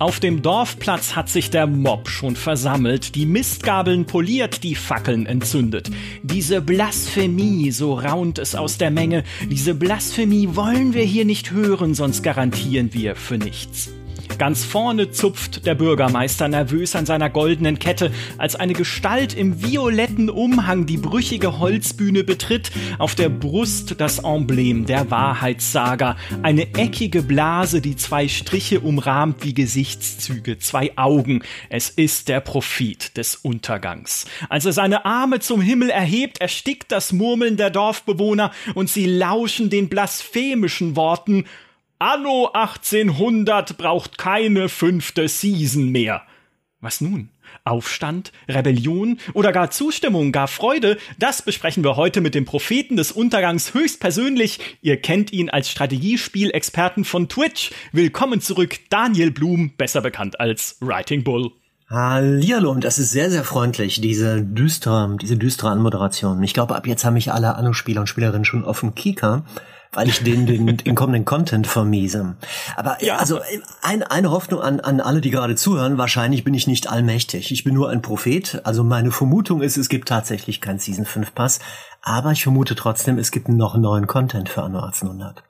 Auf dem Dorfplatz hat sich der Mob schon versammelt, die Mistgabeln poliert, die Fackeln entzündet. Diese Blasphemie, so raunt es aus der Menge, diese Blasphemie wollen wir hier nicht hören, sonst garantieren wir für nichts. Ganz vorne zupft der Bürgermeister nervös an seiner goldenen Kette, als eine Gestalt im violetten Umhang die brüchige Holzbühne betritt, auf der Brust das Emblem der Wahrheitssager, eine eckige Blase, die zwei Striche umrahmt wie Gesichtszüge, zwei Augen. Es ist der Prophet des Untergangs. Als er seine Arme zum Himmel erhebt, erstickt das Murmeln der Dorfbewohner und sie lauschen den blasphemischen Worten Anno 1800 braucht keine fünfte Season mehr. Was nun? Aufstand, Rebellion oder gar Zustimmung, gar Freude, das besprechen wir heute mit dem Propheten des Untergangs höchstpersönlich. Ihr kennt ihn als Strategiespielexperten von Twitch. Willkommen zurück, Daniel Blum, besser bekannt als Writing Bull. Hallihallo, und das ist sehr, sehr freundlich, diese düstere, diese düstere Anmoderation. Ich glaube, ab jetzt haben mich alle Anno-Spieler und Spielerinnen schon auf dem Kika weil ich den, den, den kommenden Content vermiese. Aber ja. also ein, eine Hoffnung an, an alle, die gerade zuhören, wahrscheinlich bin ich nicht allmächtig. Ich bin nur ein Prophet. Also meine Vermutung ist, es gibt tatsächlich kein Season 5 Pass. Aber ich vermute trotzdem, es gibt noch neuen Content für Anno 1800.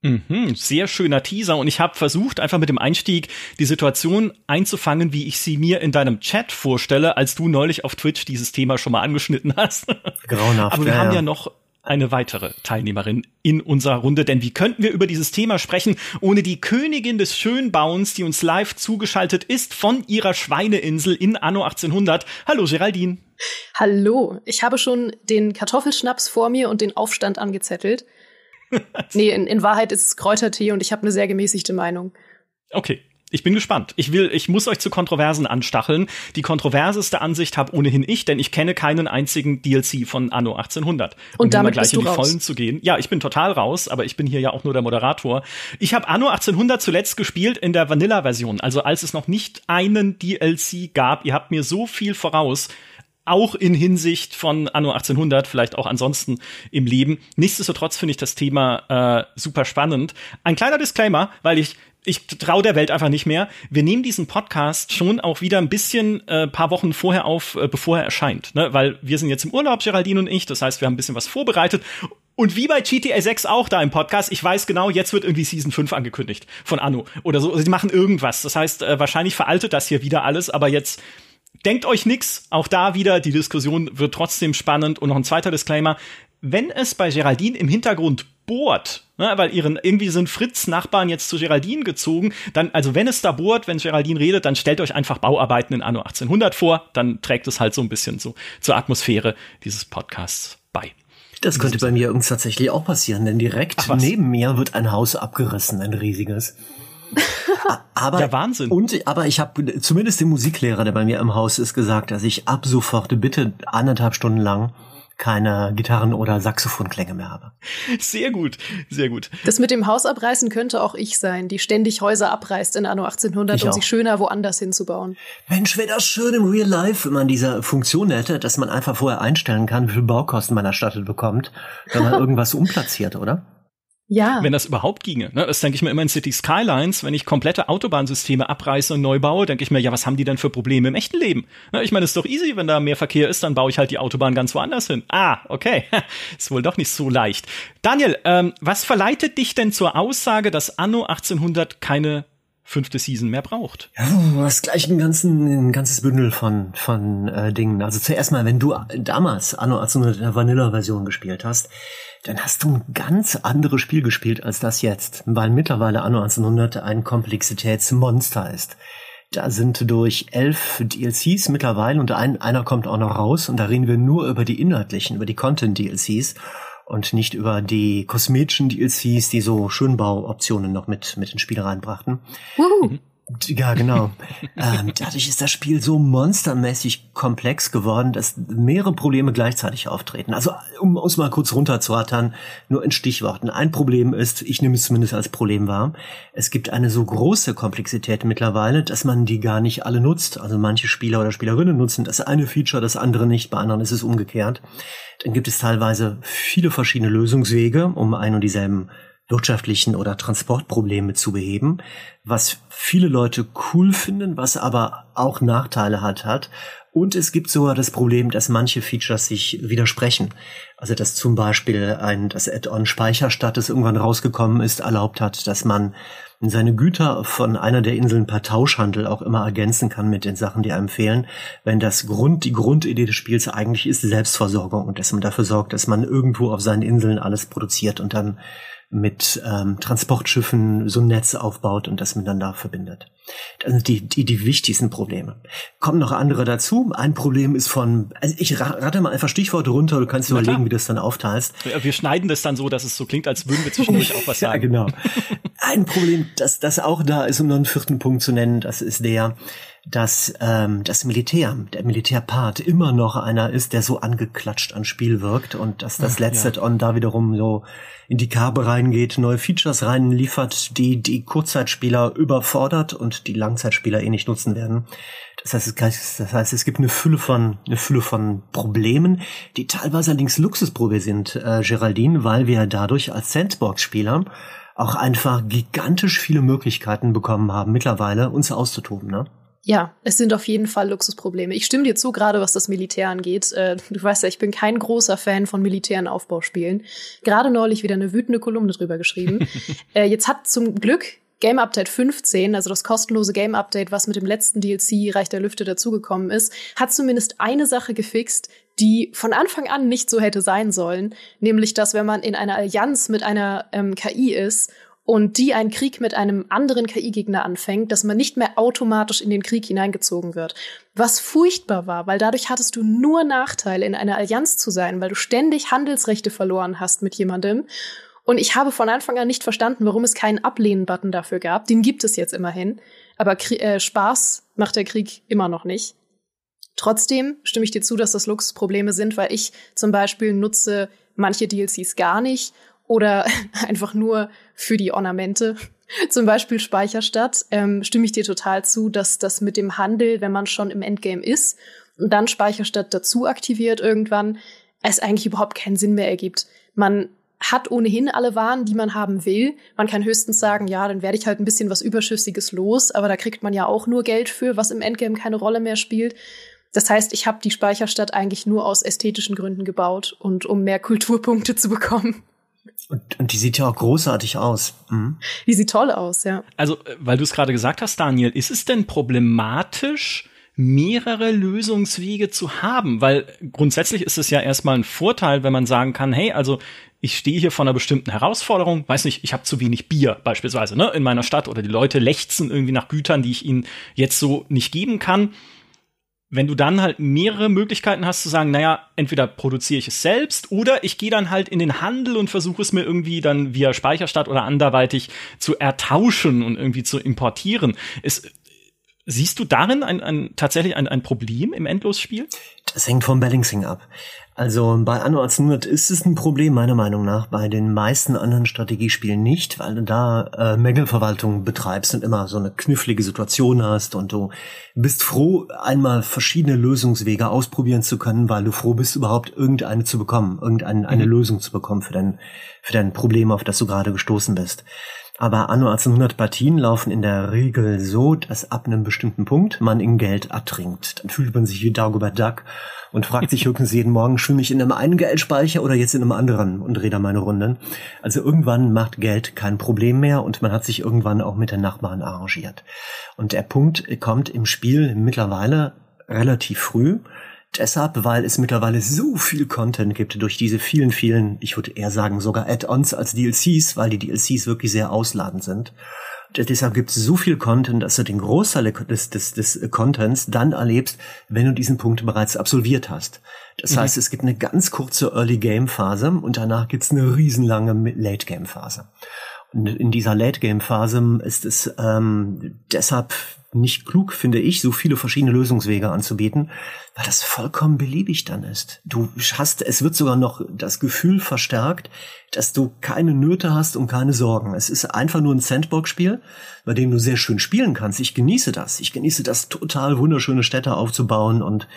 Mhm, sehr schöner Teaser und ich habe versucht, einfach mit dem Einstieg die Situation einzufangen, wie ich sie mir in deinem Chat vorstelle, als du neulich auf Twitch dieses Thema schon mal angeschnitten hast. Grauenhaft. Aber wir ja, haben ja noch eine weitere Teilnehmerin in unserer Runde, denn wie könnten wir über dieses Thema sprechen, ohne die Königin des Schönbauens, die uns live zugeschaltet ist von ihrer Schweineinsel in Anno 1800. Hallo Geraldine. Hallo, ich habe schon den Kartoffelschnaps vor mir und den Aufstand angezettelt. nee, in, in Wahrheit ist es Kräutertee und ich habe eine sehr gemäßigte Meinung. Okay, ich bin gespannt. Ich will, ich muss euch zu Kontroversen anstacheln. Die kontroverseste Ansicht habe ohnehin ich, denn ich kenne keinen einzigen DLC von Anno 1800. Und um damit gleich in die raus. Vollen zu gehen. Ja, ich bin total raus, aber ich bin hier ja auch nur der Moderator. Ich habe Anno 1800 zuletzt gespielt in der Vanilla-Version, also als es noch nicht einen DLC gab. Ihr habt mir so viel voraus auch in Hinsicht von Anno 1800, vielleicht auch ansonsten im Leben. Nichtsdestotrotz finde ich das Thema äh, super spannend. Ein kleiner Disclaimer, weil ich ich traue der Welt einfach nicht mehr. Wir nehmen diesen Podcast schon auch wieder ein bisschen äh, paar Wochen vorher auf, äh, bevor er erscheint. Ne? Weil wir sind jetzt im Urlaub, Geraldine und ich. Das heißt, wir haben ein bisschen was vorbereitet. Und wie bei GTA 6 auch da im Podcast, ich weiß genau, jetzt wird irgendwie Season 5 angekündigt von Anno oder so. Die machen irgendwas. Das heißt, äh, wahrscheinlich veraltet das hier wieder alles, aber jetzt denkt euch nix. Auch da wieder, die Diskussion wird trotzdem spannend. Und noch ein zweiter Disclaimer. Wenn es bei Geraldine im Hintergrund bohrt, ne, weil ihren irgendwie sind Fritz Nachbarn jetzt zu Geraldine gezogen, dann also wenn es da bohrt, wenn Geraldine redet, dann stellt euch einfach Bauarbeiten in Anno 1800 vor, dann trägt es halt so ein bisschen so zur Atmosphäre dieses Podcasts bei. Das könnte bei mir übrigens tatsächlich auch passieren, denn direkt neben mir wird ein Haus abgerissen, ein riesiges. aber, der Wahnsinn. Und, aber ich habe zumindest dem Musiklehrer, der bei mir im Haus ist, gesagt, dass ich ab sofort bitte anderthalb Stunden lang keine Gitarren- oder Saxophonklänge mehr habe. Sehr gut, sehr gut. Das mit dem Haus abreißen könnte auch ich sein, die ständig Häuser abreißt in Anno 1800, ich um auch. sich schöner woanders hinzubauen. Mensch, wäre das schön im Real Life, wenn man diese Funktion hätte, dass man einfach vorher einstellen kann, wie viel Baukosten man erstattet bekommt, wenn man irgendwas umplatziert, oder? Ja. Wenn das überhaupt ginge. Ne? Das denke ich mir immer in City Skylines, wenn ich komplette Autobahnsysteme abreiße und neu baue, denke ich mir, ja, was haben die denn für Probleme im echten Leben? Ne? Ich meine, es ist doch easy, wenn da mehr Verkehr ist, dann baue ich halt die Autobahn ganz woanders hin. Ah, okay. ist wohl doch nicht so leicht. Daniel, ähm, was verleitet dich denn zur Aussage, dass Anno 1800 keine fünfte Season mehr braucht. Ja, du hast gleich ein, ganzen, ein ganzes Bündel von, von äh, Dingen. Also zuerst mal, wenn du damals Anno 1800 in der Vanilla-Version gespielt hast, dann hast du ein ganz anderes Spiel gespielt als das jetzt, weil mittlerweile Anno 1900 ein Komplexitätsmonster ist. Da sind durch elf DLCs mittlerweile und ein, einer kommt auch noch raus und da reden wir nur über die inhaltlichen, über die Content-DLCs und nicht über die kosmetischen DLCs, die so Schönbauoptionen noch mit, mit ins Spiel reinbrachten. Uh. Ja, genau. ähm, dadurch ist das Spiel so monstermäßig komplex geworden, dass mehrere Probleme gleichzeitig auftreten. Also, um uns mal kurz runterzurattern, nur in Stichworten. Ein Problem ist, ich nehme es zumindest als Problem wahr, es gibt eine so große Komplexität mittlerweile, dass man die gar nicht alle nutzt. Also manche Spieler oder Spielerinnen nutzen das eine Feature, das andere nicht, bei anderen ist es umgekehrt. Dann gibt es teilweise viele verschiedene Lösungswege, um ein und dieselben wirtschaftlichen oder Transportprobleme zu beheben, was viele Leute cool finden, was aber auch Nachteile hat hat. Und es gibt sogar das Problem, dass manche Features sich widersprechen. Also dass zum Beispiel ein das Add-on Speicherstadt, das irgendwann rausgekommen ist, erlaubt hat, dass man seine Güter von einer der Inseln per Tauschhandel auch immer ergänzen kann mit den Sachen, die einem fehlen, wenn das Grund, die Grundidee des Spiels eigentlich ist Selbstversorgung und dass man dafür sorgt, dass man irgendwo auf seinen Inseln alles produziert und dann mit ähm, Transportschiffen so ein Netz aufbaut und das miteinander verbindet. Das sind die, die, die wichtigsten Probleme. Kommen noch andere dazu. Ein Problem ist von, also ich rate mal einfach Stichworte runter, du kannst überlegen, wie du das dann aufteilst. Wir schneiden das dann so, dass es so klingt, als würden wir zwischendurch auch was sagen. ja, genau. Ein Problem, das, das auch da ist, um noch einen vierten Punkt zu nennen, das ist der, dass ähm, das Militär, der Militärpart immer noch einer ist, der so angeklatscht an Spiel wirkt und dass das letzte ja. on da wiederum so in die Karbe reingeht, neue Features reinliefert, die die Kurzzeitspieler überfordert und die Langzeitspieler eh nicht nutzen werden. Das heißt, es, das heißt, es gibt eine Fülle von eine Fülle von Problemen, die teilweise allerdings Luxusprobe sind, äh, Geraldine, weil wir dadurch als Sandbox-Spieler auch einfach gigantisch viele Möglichkeiten bekommen haben, mittlerweile uns auszutoben, ne? Ja, es sind auf jeden Fall Luxusprobleme. Ich stimme dir zu, gerade was das Militär angeht. Äh, du weißt ja, ich bin kein großer Fan von militären Aufbauspielen. Gerade neulich wieder eine wütende Kolumne drüber geschrieben. äh, jetzt hat zum Glück Game Update 15, also das kostenlose Game Update, was mit dem letzten DLC Reich der Lüfte dazugekommen ist, hat zumindest eine Sache gefixt, die von Anfang an nicht so hätte sein sollen, nämlich dass wenn man in einer Allianz mit einer ähm, KI ist und die einen Krieg mit einem anderen KI-Gegner anfängt, dass man nicht mehr automatisch in den Krieg hineingezogen wird. Was furchtbar war, weil dadurch hattest du nur Nachteile, in einer Allianz zu sein, weil du ständig Handelsrechte verloren hast mit jemandem. Und ich habe von Anfang an nicht verstanden, warum es keinen Ablehnen-Button dafür gab. Den gibt es jetzt immerhin. Aber äh, Spaß macht der Krieg immer noch nicht. Trotzdem stimme ich dir zu, dass das Luxusprobleme sind, weil ich zum Beispiel nutze manche DLCs gar nicht oder einfach nur für die Ornamente. Zum Beispiel Speicherstadt, ähm, stimme ich dir total zu, dass das mit dem Handel, wenn man schon im Endgame ist und dann Speicherstadt dazu aktiviert irgendwann, es eigentlich überhaupt keinen Sinn mehr ergibt. Man hat ohnehin alle Waren, die man haben will. Man kann höchstens sagen, ja, dann werde ich halt ein bisschen was Überschüssiges los, aber da kriegt man ja auch nur Geld für, was im Endgame keine Rolle mehr spielt. Das heißt, ich habe die Speicherstadt eigentlich nur aus ästhetischen Gründen gebaut und um mehr Kulturpunkte zu bekommen. Und, und die sieht ja auch großartig aus. Mhm. Die sieht toll aus, ja. Also, äh, weil du es gerade gesagt hast, Daniel, ist es denn problematisch, mehrere Lösungswege zu haben? Weil grundsätzlich ist es ja erstmal ein Vorteil, wenn man sagen kann, hey, also ich stehe hier vor einer bestimmten Herausforderung, weiß nicht, ich habe zu wenig Bier beispielsweise ne, in meiner Stadt oder die Leute lechzen irgendwie nach Gütern, die ich ihnen jetzt so nicht geben kann wenn du dann halt mehrere Möglichkeiten hast zu sagen, naja, entweder produziere ich es selbst oder ich gehe dann halt in den Handel und versuche es mir irgendwie dann via Speicherstadt oder anderweitig zu ertauschen und irgendwie zu importieren. Ist, siehst du darin ein, ein, tatsächlich ein, ein Problem im Endlosspiel? Das hängt vom Balancing ab. Also bei Anno 1800 ist es ein Problem meiner Meinung nach, bei den meisten anderen Strategiespielen nicht, weil du da äh, Mängelverwaltung betreibst und immer so eine knifflige Situation hast und du bist froh, einmal verschiedene Lösungswege ausprobieren zu können, weil du froh bist, überhaupt irgendeine zu bekommen, irgendeine eine mhm. Lösung zu bekommen für dein, für dein Problem, auf das du gerade gestoßen bist. Aber Anno 1800 Partien laufen in der Regel so, dass ab einem bestimmten Punkt man in Geld ertrinkt. Dann fühlt man sich wie Dagobert Duck und fragt sich höchstens jeden Morgen, schwimme ich in einem einen Geldspeicher oder jetzt in einem anderen und drehe da meine Runden. Also irgendwann macht Geld kein Problem mehr und man hat sich irgendwann auch mit den Nachbarn arrangiert. Und der Punkt kommt im Spiel mittlerweile relativ früh. Deshalb, weil es mittlerweile so viel Content gibt durch diese vielen, vielen, ich würde eher sagen sogar Add-ons als DLCs, weil die DLCs wirklich sehr ausladend sind. Deshalb gibt es so viel Content, dass du den Großteil des, des, des Contents dann erlebst, wenn du diesen Punkt bereits absolviert hast. Das mhm. heißt, es gibt eine ganz kurze Early Game Phase und danach gibt es eine riesenlange Late Game Phase. Und in dieser Late Game Phase ist es ähm, deshalb nicht klug, finde ich, so viele verschiedene Lösungswege anzubieten, weil das vollkommen beliebig dann ist. Du hast, es wird sogar noch das Gefühl verstärkt, dass du keine Nöte hast und keine Sorgen. Es ist einfach nur ein Sandbox-Spiel, bei dem du sehr schön spielen kannst. Ich genieße das. Ich genieße das total wunderschöne Städte aufzubauen und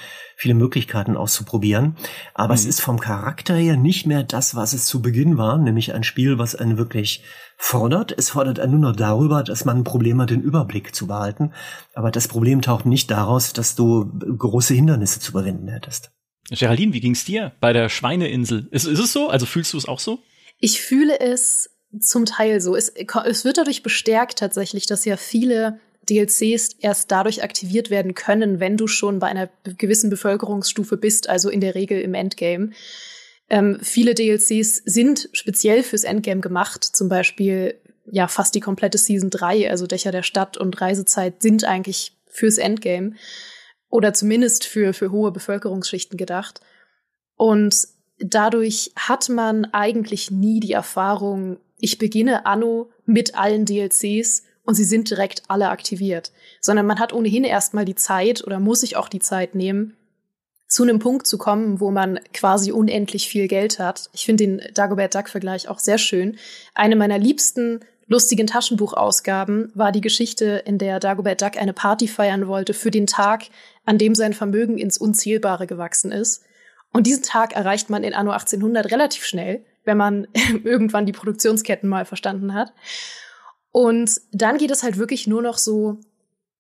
viele Möglichkeiten auszuprobieren. Aber mhm. es ist vom Charakter her nicht mehr das, was es zu Beginn war, nämlich ein Spiel, was einen wirklich fordert. Es fordert einen nur noch darüber, dass man ein Problem hat, den Überblick zu behalten. Aber das Problem taucht nicht daraus, dass du große Hindernisse zu überwinden hättest. Geraldine, wie ging's dir bei der Schweineinsel? Ist, ist es so? Also fühlst du es auch so? Ich fühle es zum Teil so. Es, es wird dadurch bestärkt tatsächlich, dass ja viele DLCs erst dadurch aktiviert werden können, wenn du schon bei einer gewissen Bevölkerungsstufe bist, also in der Regel im Endgame. Ähm, viele DLCs sind speziell fürs Endgame gemacht, zum Beispiel ja fast die komplette Season 3, also Dächer der Stadt und Reisezeit sind eigentlich fürs Endgame oder zumindest für, für hohe Bevölkerungsschichten gedacht. Und dadurch hat man eigentlich nie die Erfahrung, ich beginne Anno mit allen DLCs und sie sind direkt alle aktiviert, sondern man hat ohnehin erstmal die Zeit oder muss sich auch die Zeit nehmen, zu einem Punkt zu kommen, wo man quasi unendlich viel Geld hat. Ich finde den Dagobert Duck-Vergleich auch sehr schön. Eine meiner liebsten lustigen Taschenbuchausgaben war die Geschichte, in der Dagobert Duck eine Party feiern wollte für den Tag, an dem sein Vermögen ins Unzählbare gewachsen ist. Und diesen Tag erreicht man in Anno 1800 relativ schnell, wenn man irgendwann die Produktionsketten mal verstanden hat. Und dann geht es halt wirklich nur noch so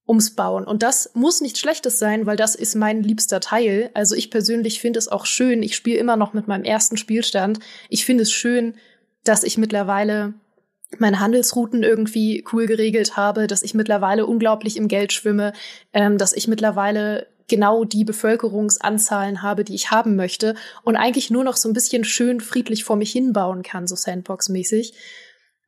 ums Bauen. Und das muss nichts Schlechtes sein, weil das ist mein liebster Teil. Also ich persönlich finde es auch schön. Ich spiele immer noch mit meinem ersten Spielstand. Ich finde es schön, dass ich mittlerweile meine Handelsrouten irgendwie cool geregelt habe, dass ich mittlerweile unglaublich im Geld schwimme, ähm, dass ich mittlerweile genau die Bevölkerungsanzahlen habe, die ich haben möchte und eigentlich nur noch so ein bisschen schön friedlich vor mich hinbauen kann, so Sandbox-mäßig.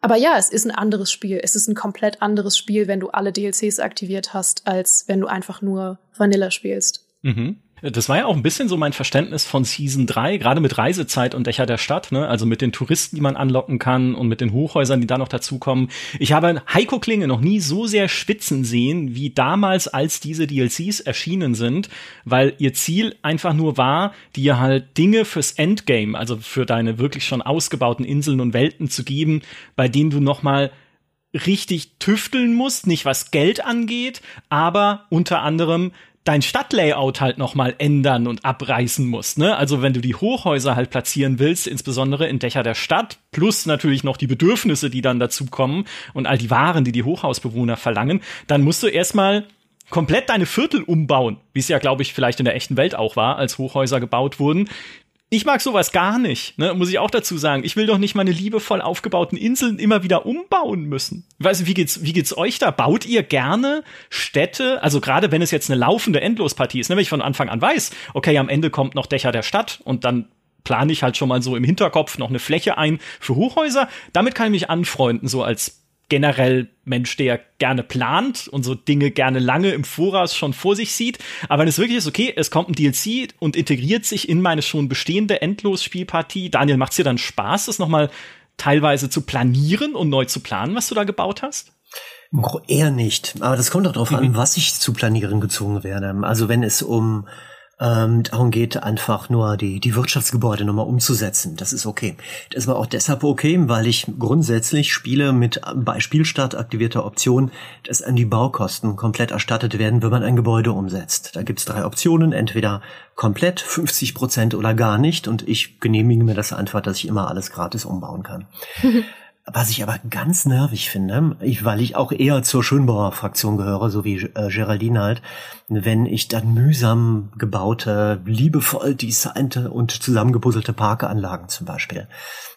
Aber ja, es ist ein anderes Spiel. Es ist ein komplett anderes Spiel, wenn du alle DLCs aktiviert hast, als wenn du einfach nur Vanilla spielst. Mhm. Das war ja auch ein bisschen so mein Verständnis von Season 3, gerade mit Reisezeit und Dächer der Stadt, ne? also mit den Touristen, die man anlocken kann und mit den Hochhäusern, die da noch dazukommen. Ich habe Heiko Klinge noch nie so sehr schwitzen sehen, wie damals, als diese DLCs erschienen sind, weil ihr Ziel einfach nur war, dir halt Dinge fürs Endgame, also für deine wirklich schon ausgebauten Inseln und Welten zu geben, bei denen du noch mal richtig tüfteln musst, nicht was Geld angeht, aber unter anderem dein Stadtlayout halt noch mal ändern und abreißen musst. Ne? Also wenn du die Hochhäuser halt platzieren willst, insbesondere in Dächer der Stadt, plus natürlich noch die Bedürfnisse, die dann dazu kommen und all die Waren, die die Hochhausbewohner verlangen, dann musst du erstmal komplett deine Viertel umbauen, wie es ja, glaube ich, vielleicht in der echten Welt auch war, als Hochhäuser gebaut wurden. Ich mag sowas gar nicht, ne? muss ich auch dazu sagen. Ich will doch nicht meine liebevoll aufgebauten Inseln immer wieder umbauen müssen. Ich weiß nicht, wie geht's, wie geht's euch da? Baut ihr gerne Städte? Also gerade wenn es jetzt eine laufende Endlospartie ist, ne? wenn ich von Anfang an weiß, okay, am Ende kommt noch Dächer der Stadt und dann plane ich halt schon mal so im Hinterkopf noch eine Fläche ein für Hochhäuser. Damit kann ich mich anfreunden, so als generell Mensch, der gerne plant und so Dinge gerne lange im Voraus schon vor sich sieht. Aber wenn es wirklich ist, okay, es kommt ein DLC und integriert sich in meine schon bestehende Endlos-Spielpartie, Daniel, macht es dir dann Spaß, das nochmal teilweise zu planieren und neu zu planen, was du da gebaut hast? Eher nicht. Aber das kommt auch darauf mhm. an, was ich zu planieren gezwungen werde. Also wenn es um ähm, darum geht, einfach nur die, die Wirtschaftsgebäude nochmal umzusetzen. Das ist okay. Das war auch deshalb okay, weil ich grundsätzlich Spiele mit bei Spielstart aktivierter Option, dass an die Baukosten komplett erstattet werden, wenn man ein Gebäude umsetzt. Da gibt's drei Optionen, entweder komplett 50 Prozent oder gar nicht. Und ich genehmige mir das einfach, dass ich immer alles gratis umbauen kann. Was ich aber ganz nervig finde, ich, weil ich auch eher zur Schönbauer-Fraktion gehöre, so wie äh, Geraldine halt, wenn ich dann mühsam gebaute, liebevoll designte und zusammengepuzzelte Parkanlagen zum Beispiel,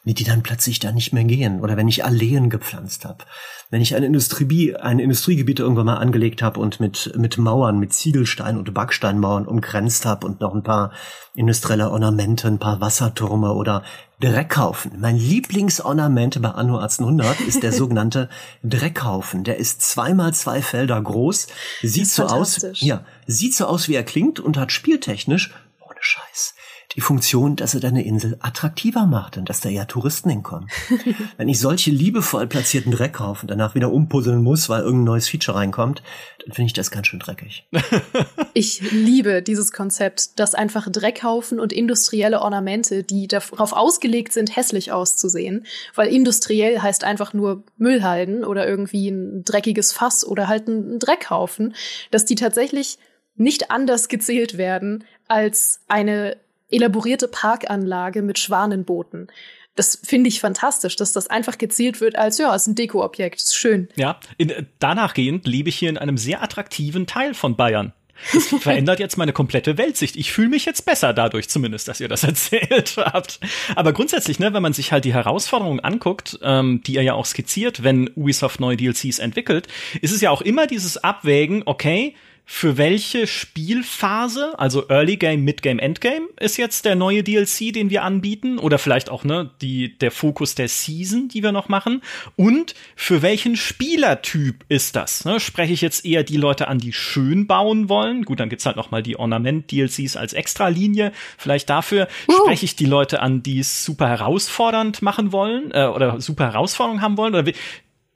wie die dann plötzlich da nicht mehr gehen. Oder wenn ich Alleen gepflanzt habe. Wenn ich ein, Industrie, ein Industriegebiet irgendwann mal angelegt habe und mit, mit Mauern, mit Ziegelstein und Backsteinmauern umgrenzt habe und noch ein paar industrielle Ornamente, ein paar Wassertürme oder Dreckhaufen. Mein Lieblingsornament bei Anno 1800 ist der sogenannte Dreckhaufen. Der ist zweimal zwei Felder groß, sieht so aus, ja, sieht so aus, wie er klingt und hat spieltechnisch ohne Scheiß die Funktion, dass er deine Insel attraktiver macht und dass da ja Touristen hinkommen. Wenn ich solche liebevoll platzierten Dreck kaufe und danach wieder umpuzzeln muss, weil irgendein neues Feature reinkommt, dann finde ich das ganz schön dreckig. ich liebe dieses Konzept, dass einfach Dreckhaufen und industrielle Ornamente, die darauf ausgelegt sind, hässlich auszusehen, weil industriell heißt einfach nur Müllhalden oder irgendwie ein dreckiges Fass oder halt ein Dreckhaufen, dass die tatsächlich nicht anders gezählt werden als eine elaborierte Parkanlage mit Schwanenbooten. Das finde ich fantastisch, dass das einfach gezielt wird als, ja, ist ein Dekoobjekt, ist schön. Ja, in, danach gehend lebe ich hier in einem sehr attraktiven Teil von Bayern. Das verändert jetzt meine komplette Weltsicht. Ich fühle mich jetzt besser dadurch zumindest, dass ihr das erzählt habt. Aber grundsätzlich, ne, wenn man sich halt die Herausforderungen anguckt, ähm, die er ja auch skizziert, wenn Ubisoft neue DLCs entwickelt, ist es ja auch immer dieses Abwägen, okay, für welche Spielphase, also Early Game, Mid Game, Endgame, ist jetzt der neue DLC, den wir anbieten oder vielleicht auch ne die der Fokus der Season, die wir noch machen und für welchen Spielertyp ist das? Ne? Spreche ich jetzt eher die Leute an, die schön bauen wollen? Gut, dann gibt's halt noch mal die Ornament DLCs als Extralinie. Vielleicht dafür uh. spreche ich die Leute an, die es super herausfordernd machen wollen äh, oder super Herausforderungen haben wollen oder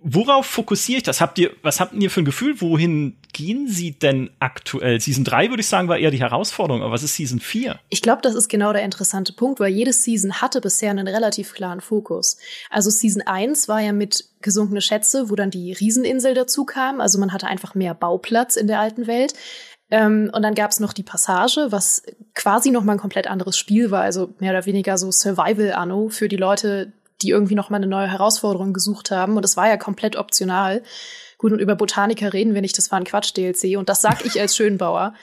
worauf fokussiere ich das? Habt ihr, was habt ihr für ein Gefühl? Wohin gehen sie denn aktuell? Season 3 würde ich sagen, war eher die Herausforderung, aber was ist Season 4? Ich glaube, das ist genau der interessante Punkt, weil jede Season hatte bisher einen relativ klaren Fokus. Also Season 1 war ja mit gesunkene Schätze, wo dann die Rieseninsel dazu kam. Also man hatte einfach mehr Bauplatz in der alten Welt. Ähm, und dann gab es noch die Passage, was quasi noch mal ein komplett anderes Spiel war, also mehr oder weniger so Survival-Anno für die Leute, die irgendwie noch mal eine neue Herausforderung gesucht haben. Und das war ja komplett optional. Gut, und über Botaniker reden wir nicht, das war ein Quatsch-DLC. Und das sag ich als Schönbauer.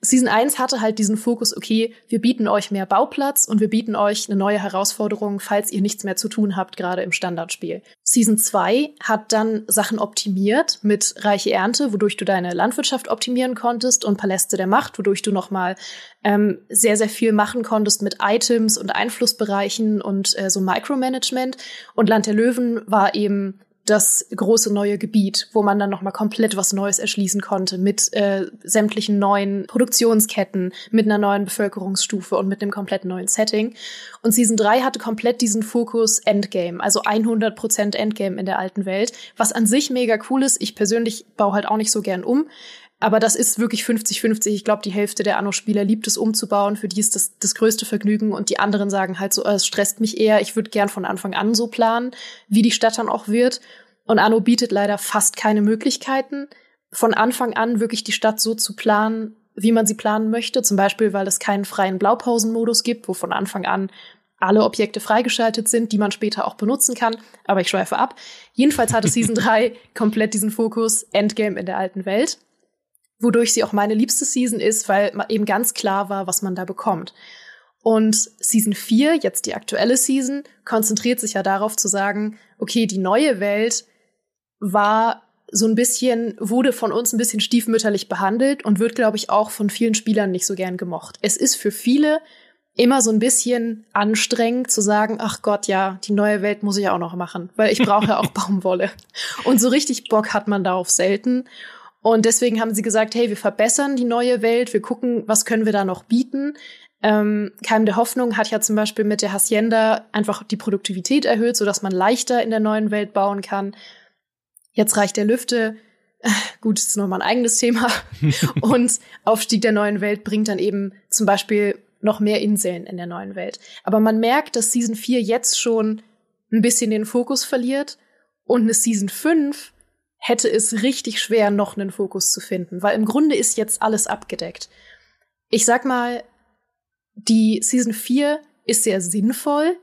Season 1 hatte halt diesen Fokus, okay, wir bieten euch mehr Bauplatz und wir bieten euch eine neue Herausforderung, falls ihr nichts mehr zu tun habt, gerade im Standardspiel. Season 2 hat dann Sachen optimiert mit reiche Ernte, wodurch du deine Landwirtschaft optimieren konntest und Paläste der Macht, wodurch du nochmal ähm, sehr, sehr viel machen konntest mit Items und Einflussbereichen und äh, so Micromanagement. Und Land der Löwen war eben das große neue Gebiet, wo man dann noch mal komplett was Neues erschließen konnte mit äh, sämtlichen neuen Produktionsketten, mit einer neuen Bevölkerungsstufe und mit einem komplett neuen Setting. Und Season 3 hatte komplett diesen Fokus Endgame, also 100% Endgame in der alten Welt, was an sich mega cool ist. Ich persönlich baue halt auch nicht so gern um. Aber das ist wirklich 50-50. Ich glaube, die Hälfte der Anno-Spieler liebt es umzubauen. Für die ist das das größte Vergnügen. Und die anderen sagen halt so, äh, es stresst mich eher. Ich würde gern von Anfang an so planen, wie die Stadt dann auch wird. Und Anno bietet leider fast keine Möglichkeiten, von Anfang an wirklich die Stadt so zu planen, wie man sie planen möchte. Zum Beispiel, weil es keinen freien Blaupausenmodus gibt, wo von Anfang an alle Objekte freigeschaltet sind, die man später auch benutzen kann. Aber ich schweife ab. Jedenfalls hatte Season 3 komplett diesen Fokus Endgame in der alten Welt wodurch sie auch meine liebste Season ist, weil eben ganz klar war, was man da bekommt. Und Season 4, jetzt die aktuelle Season, konzentriert sich ja darauf zu sagen, okay, die neue Welt war so ein bisschen, wurde von uns ein bisschen stiefmütterlich behandelt und wird, glaube ich, auch von vielen Spielern nicht so gern gemocht. Es ist für viele immer so ein bisschen anstrengend zu sagen, ach Gott, ja, die neue Welt muss ich auch noch machen, weil ich brauche ja auch Baumwolle. Und so richtig Bock hat man darauf selten. Und deswegen haben sie gesagt, hey, wir verbessern die neue Welt, wir gucken, was können wir da noch bieten. Ähm, Keim der Hoffnung hat ja zum Beispiel mit der Hacienda einfach die Produktivität erhöht, sodass man leichter in der neuen Welt bauen kann. Jetzt reicht der Lüfte. Gut, das ist nochmal ein eigenes Thema. Und Aufstieg der neuen Welt bringt dann eben zum Beispiel noch mehr Inseln in der neuen Welt. Aber man merkt, dass Season 4 jetzt schon ein bisschen den Fokus verliert und eine Season 5 hätte es richtig schwer, noch einen Fokus zu finden, weil im Grunde ist jetzt alles abgedeckt. Ich sag mal, die Season 4 ist sehr sinnvoll,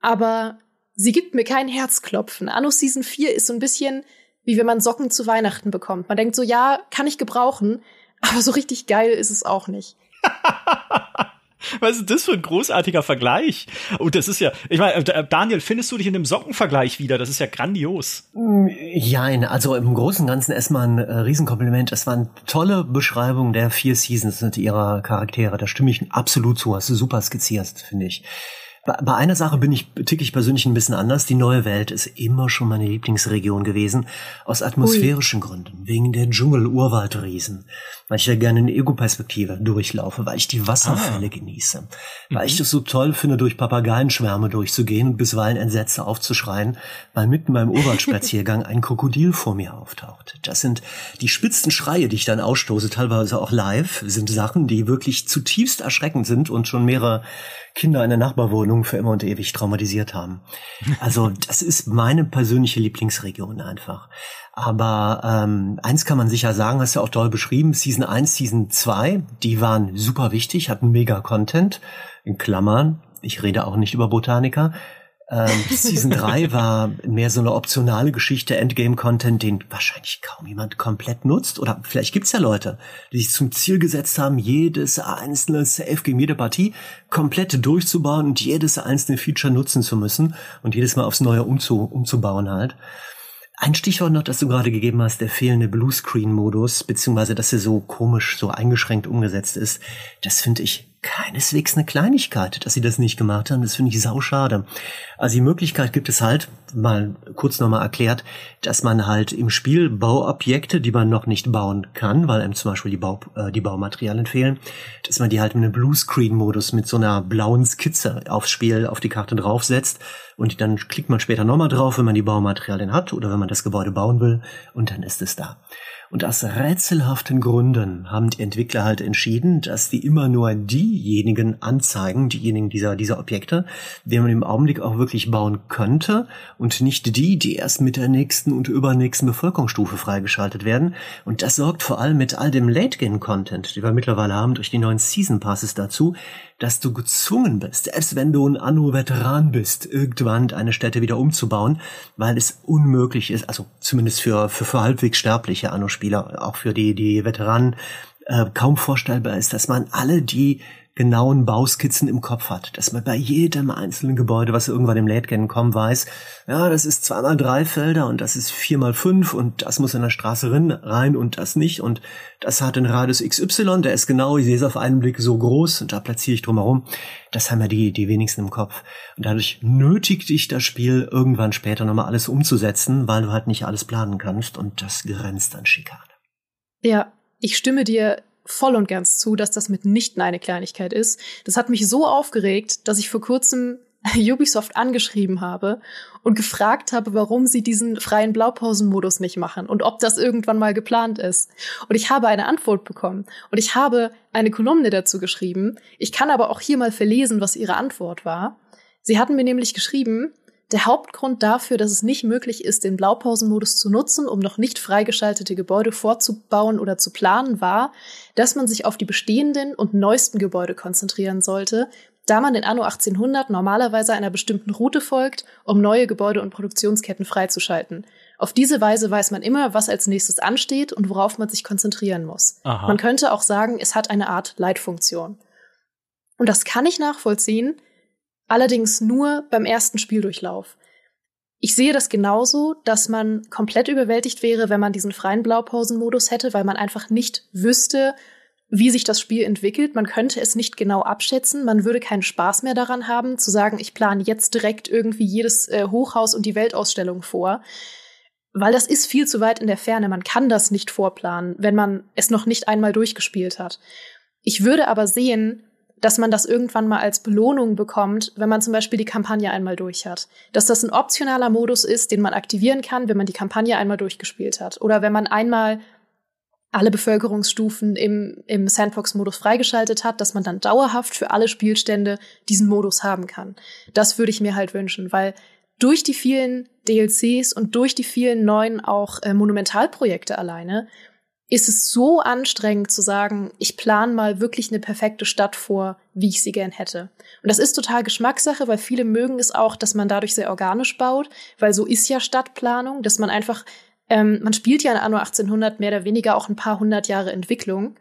aber sie gibt mir kein Herzklopfen. Anno Season 4 ist so ein bisschen wie wenn man Socken zu Weihnachten bekommt. Man denkt so, ja, kann ich gebrauchen, aber so richtig geil ist es auch nicht. Was ist das für ein großartiger Vergleich? Und das ist ja, ich meine, äh, Daniel, findest du dich in dem Sockenvergleich wieder? Das ist ja grandios. Jein, also im Großen und Ganzen erstmal ein äh, Riesenkompliment. Es waren tolle Beschreibungen der vier Seasons und ihrer Charaktere. Da stimme ich absolut zu. Hast du super skizziert, finde ich. Bei einer Sache bin ich tick ich persönlich ein bisschen anders. Die neue Welt ist immer schon meine Lieblingsregion gewesen, aus atmosphärischen Ui. Gründen, wegen der Dschungel-Urwaldriesen, weil ich ja gerne in Ego-Perspektive durchlaufe, weil ich die Wasserfälle ah. genieße, weil mhm. ich es so toll finde, durch Papageienschwärme durchzugehen und bisweilen Entsätze aufzuschreien, weil mitten beim Urwaldspaziergang ein Krokodil vor mir auftaucht. Das sind die spitzen Schreie, die ich dann ausstoße, teilweise auch live, sind Sachen, die wirklich zutiefst erschreckend sind und schon mehrere Kinder in der Nachbarwohnung für immer und ewig traumatisiert haben. Also das ist meine persönliche Lieblingsregion einfach. Aber ähm, eins kann man sicher sagen, hast du ja auch toll beschrieben, Season 1, Season 2, die waren super wichtig, hatten mega Content, in Klammern, ich rede auch nicht über Botaniker, ähm, Season 3 war mehr so eine optionale Geschichte, Endgame-Content, den wahrscheinlich kaum jemand komplett nutzt. Oder vielleicht gibt's ja Leute, die sich zum Ziel gesetzt haben, jedes einzelne Save gegen jede Partie komplett durchzubauen und jedes einzelne Feature nutzen zu müssen und jedes Mal aufs Neue umzu umzubauen halt. Ein Stichwort noch, das du gerade gegeben hast, der fehlende Bluescreen-Modus, beziehungsweise dass er so komisch, so eingeschränkt umgesetzt ist, das finde ich keineswegs eine Kleinigkeit, dass sie das nicht gemacht haben. Das finde ich sauschade. Also die Möglichkeit gibt es halt, mal kurz nochmal erklärt, dass man halt im Spiel Bauobjekte, die man noch nicht bauen kann, weil einem zum Beispiel die, Bau, äh, die Baumaterialien fehlen, dass man die halt mit einem Bluescreen-Modus mit so einer blauen Skizze aufs Spiel, auf die Karte draufsetzt und dann klickt man später nochmal drauf, wenn man die Baumaterialien hat oder wenn man das Gebäude bauen will und dann ist es da. Und aus rätselhaften Gründen haben die Entwickler halt entschieden, dass die immer nur diejenigen anzeigen, diejenigen dieser, dieser Objekte, die man im Augenblick auch wirklich bauen könnte und nicht die, die erst mit der nächsten und übernächsten Bevölkerungsstufe freigeschaltet werden. Und das sorgt vor allem mit all dem Late-Game-Content, die wir mittlerweile haben durch die neuen Season Passes dazu, dass du gezwungen bist, selbst wenn du ein Anno-Veteran bist, irgendwann eine Stätte wieder umzubauen, weil es unmöglich ist, also zumindest für, für, für halbwegs sterbliche Anno-Spieler, auch für die, die Veteranen, äh, kaum vorstellbar ist, dass man alle die genauen Bauskizzen im Kopf hat, dass man bei jedem einzelnen Gebäude, was irgendwann im Late-Game kommt, weiß, ja, das ist zweimal drei Felder und das ist viermal fünf und das muss in der Straße rein und das nicht und das hat einen Radius XY, der ist genau, ich sehe es auf einen Blick so groß und da platziere ich drumherum. Das haben ja die, die wenigsten im Kopf. Und dadurch nötigt dich das Spiel irgendwann später nochmal alles umzusetzen, weil du halt nicht alles planen kannst und das grenzt an Schikane. Ja, ich stimme dir voll und ganz zu, dass das mitnichten eine Kleinigkeit ist. Das hat mich so aufgeregt, dass ich vor kurzem Ubisoft angeschrieben habe und gefragt habe, warum sie diesen freien Blaupausenmodus nicht machen und ob das irgendwann mal geplant ist. Und ich habe eine Antwort bekommen und ich habe eine Kolumne dazu geschrieben. Ich kann aber auch hier mal verlesen, was ihre Antwort war. Sie hatten mir nämlich geschrieben, der Hauptgrund dafür, dass es nicht möglich ist, den Blaupausenmodus zu nutzen, um noch nicht freigeschaltete Gebäude vorzubauen oder zu planen, war, dass man sich auf die bestehenden und neuesten Gebäude konzentrieren sollte, da man in Anno 1800 normalerweise einer bestimmten Route folgt, um neue Gebäude und Produktionsketten freizuschalten. Auf diese Weise weiß man immer, was als nächstes ansteht und worauf man sich konzentrieren muss. Aha. Man könnte auch sagen, es hat eine Art Leitfunktion. Und das kann ich nachvollziehen, allerdings nur beim ersten Spieldurchlauf. Ich sehe das genauso, dass man komplett überwältigt wäre, wenn man diesen freien Blaupausenmodus hätte, weil man einfach nicht wüsste, wie sich das Spiel entwickelt. Man könnte es nicht genau abschätzen. Man würde keinen Spaß mehr daran haben, zu sagen, ich plane jetzt direkt irgendwie jedes äh, Hochhaus und die Weltausstellung vor. Weil das ist viel zu weit in der Ferne. Man kann das nicht vorplanen, wenn man es noch nicht einmal durchgespielt hat. Ich würde aber sehen, dass man das irgendwann mal als Belohnung bekommt, wenn man zum Beispiel die Kampagne einmal durch hat. Dass das ein optionaler Modus ist, den man aktivieren kann, wenn man die Kampagne einmal durchgespielt hat. Oder wenn man einmal alle Bevölkerungsstufen im, im Sandbox-Modus freigeschaltet hat, dass man dann dauerhaft für alle Spielstände diesen Modus haben kann. Das würde ich mir halt wünschen, weil durch die vielen DLCs und durch die vielen neuen auch äh, Monumentalprojekte alleine ist es so anstrengend zu sagen, ich plane mal wirklich eine perfekte Stadt vor, wie ich sie gern hätte. Und das ist total Geschmackssache, weil viele mögen es auch, dass man dadurch sehr organisch baut, weil so ist ja Stadtplanung, dass man einfach ähm, man spielt ja in Anno 1800 mehr oder weniger auch ein paar hundert Jahre Entwicklung.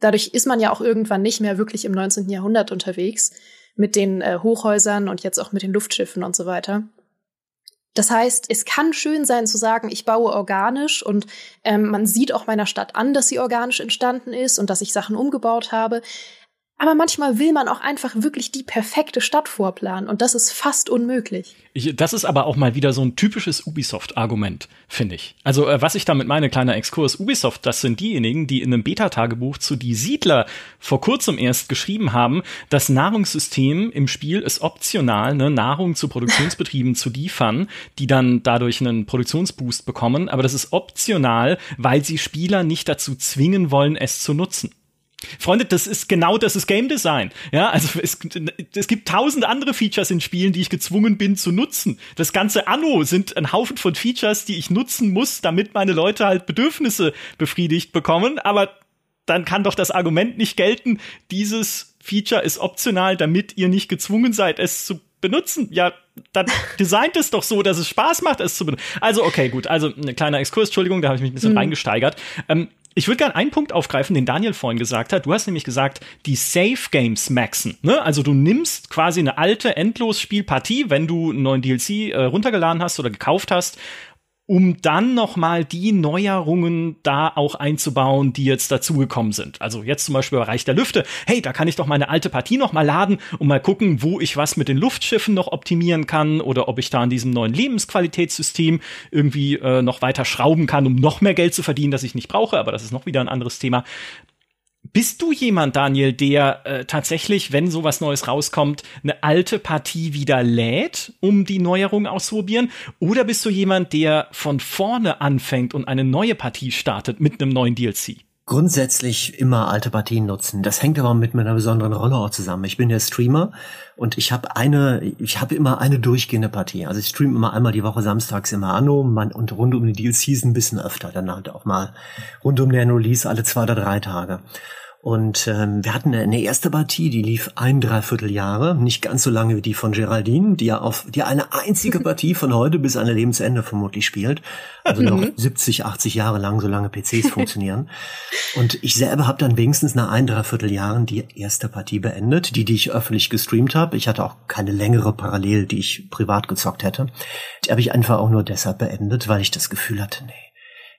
Dadurch ist man ja auch irgendwann nicht mehr wirklich im 19. Jahrhundert unterwegs mit den äh, Hochhäusern und jetzt auch mit den Luftschiffen und so weiter. Das heißt, es kann schön sein zu sagen, ich baue organisch und ähm, man sieht auch meiner Stadt an, dass sie organisch entstanden ist und dass ich Sachen umgebaut habe. Aber manchmal will man auch einfach wirklich die perfekte Stadt vorplanen und das ist fast unmöglich. Ich, das ist aber auch mal wieder so ein typisches Ubisoft-Argument, finde ich. Also äh, was ich damit meine, kleiner Exkurs, Ubisoft, das sind diejenigen, die in einem Beta-Tagebuch zu Die Siedler vor kurzem erst geschrieben haben, das Nahrungssystem im Spiel ist optional, ne, Nahrung zu Produktionsbetrieben zu liefern, die dann dadurch einen Produktionsboost bekommen, aber das ist optional, weil sie Spieler nicht dazu zwingen wollen, es zu nutzen. Freunde, das ist genau das ist Game Design. Ja, also es, es gibt tausend andere Features in Spielen, die ich gezwungen bin zu nutzen. Das ganze Anno sind ein Haufen von Features, die ich nutzen muss, damit meine Leute halt Bedürfnisse befriedigt bekommen. Aber dann kann doch das Argument nicht gelten, dieses Feature ist optional, damit ihr nicht gezwungen seid, es zu benutzen. Ja, dann designt es doch so, dass es Spaß macht, es zu benutzen. Also, okay, gut. Also, ein kleiner Exkurs, Entschuldigung, da habe ich mich ein bisschen mhm. reingesteigert. Ähm, ich würde gerne einen Punkt aufgreifen, den Daniel vorhin gesagt hat. Du hast nämlich gesagt, die Safe Games maxen. Ne? Also du nimmst quasi eine alte Endlosspielpartie, wenn du einen neuen DLC äh, runtergeladen hast oder gekauft hast um dann noch mal die Neuerungen da auch einzubauen, die jetzt dazugekommen sind. Also jetzt zum Beispiel Bereich der Lüfte. Hey, da kann ich doch meine alte Partie noch mal laden und mal gucken, wo ich was mit den Luftschiffen noch optimieren kann oder ob ich da an diesem neuen Lebensqualitätssystem irgendwie äh, noch weiter schrauben kann, um noch mehr Geld zu verdienen, das ich nicht brauche. Aber das ist noch wieder ein anderes Thema. Bist du jemand, Daniel, der äh, tatsächlich, wenn sowas Neues rauskommt, eine alte Partie wieder lädt, um die Neuerungen auszuprobieren? Oder bist du jemand, der von vorne anfängt und eine neue Partie startet mit einem neuen DLC? Grundsätzlich immer alte Partien nutzen. Das hängt aber mit meiner besonderen Rolle auch zusammen. Ich bin der Streamer und ich habe eine, ich habe immer eine durchgehende Partie. Also ich streame immer einmal die Woche samstags immer Anno und rund um die DLCs ein bisschen öfter. Dann halt auch mal rund um den Release alle zwei oder drei Tage. Und ähm, wir hatten eine erste Partie, die lief ein Dreivierteljahre, nicht ganz so lange wie die von Geraldine, die ja auf die eine einzige Partie von heute bis an ihr Lebensende vermutlich spielt. Also noch 70, mhm. 80 Jahre lang, solange PCs funktionieren. Und ich selber habe dann wenigstens nach ein Dreivierteljahren die erste Partie beendet, die, die ich öffentlich gestreamt habe. Ich hatte auch keine längere Parallel, die ich privat gezockt hätte. Die habe ich einfach auch nur deshalb beendet, weil ich das Gefühl hatte, nee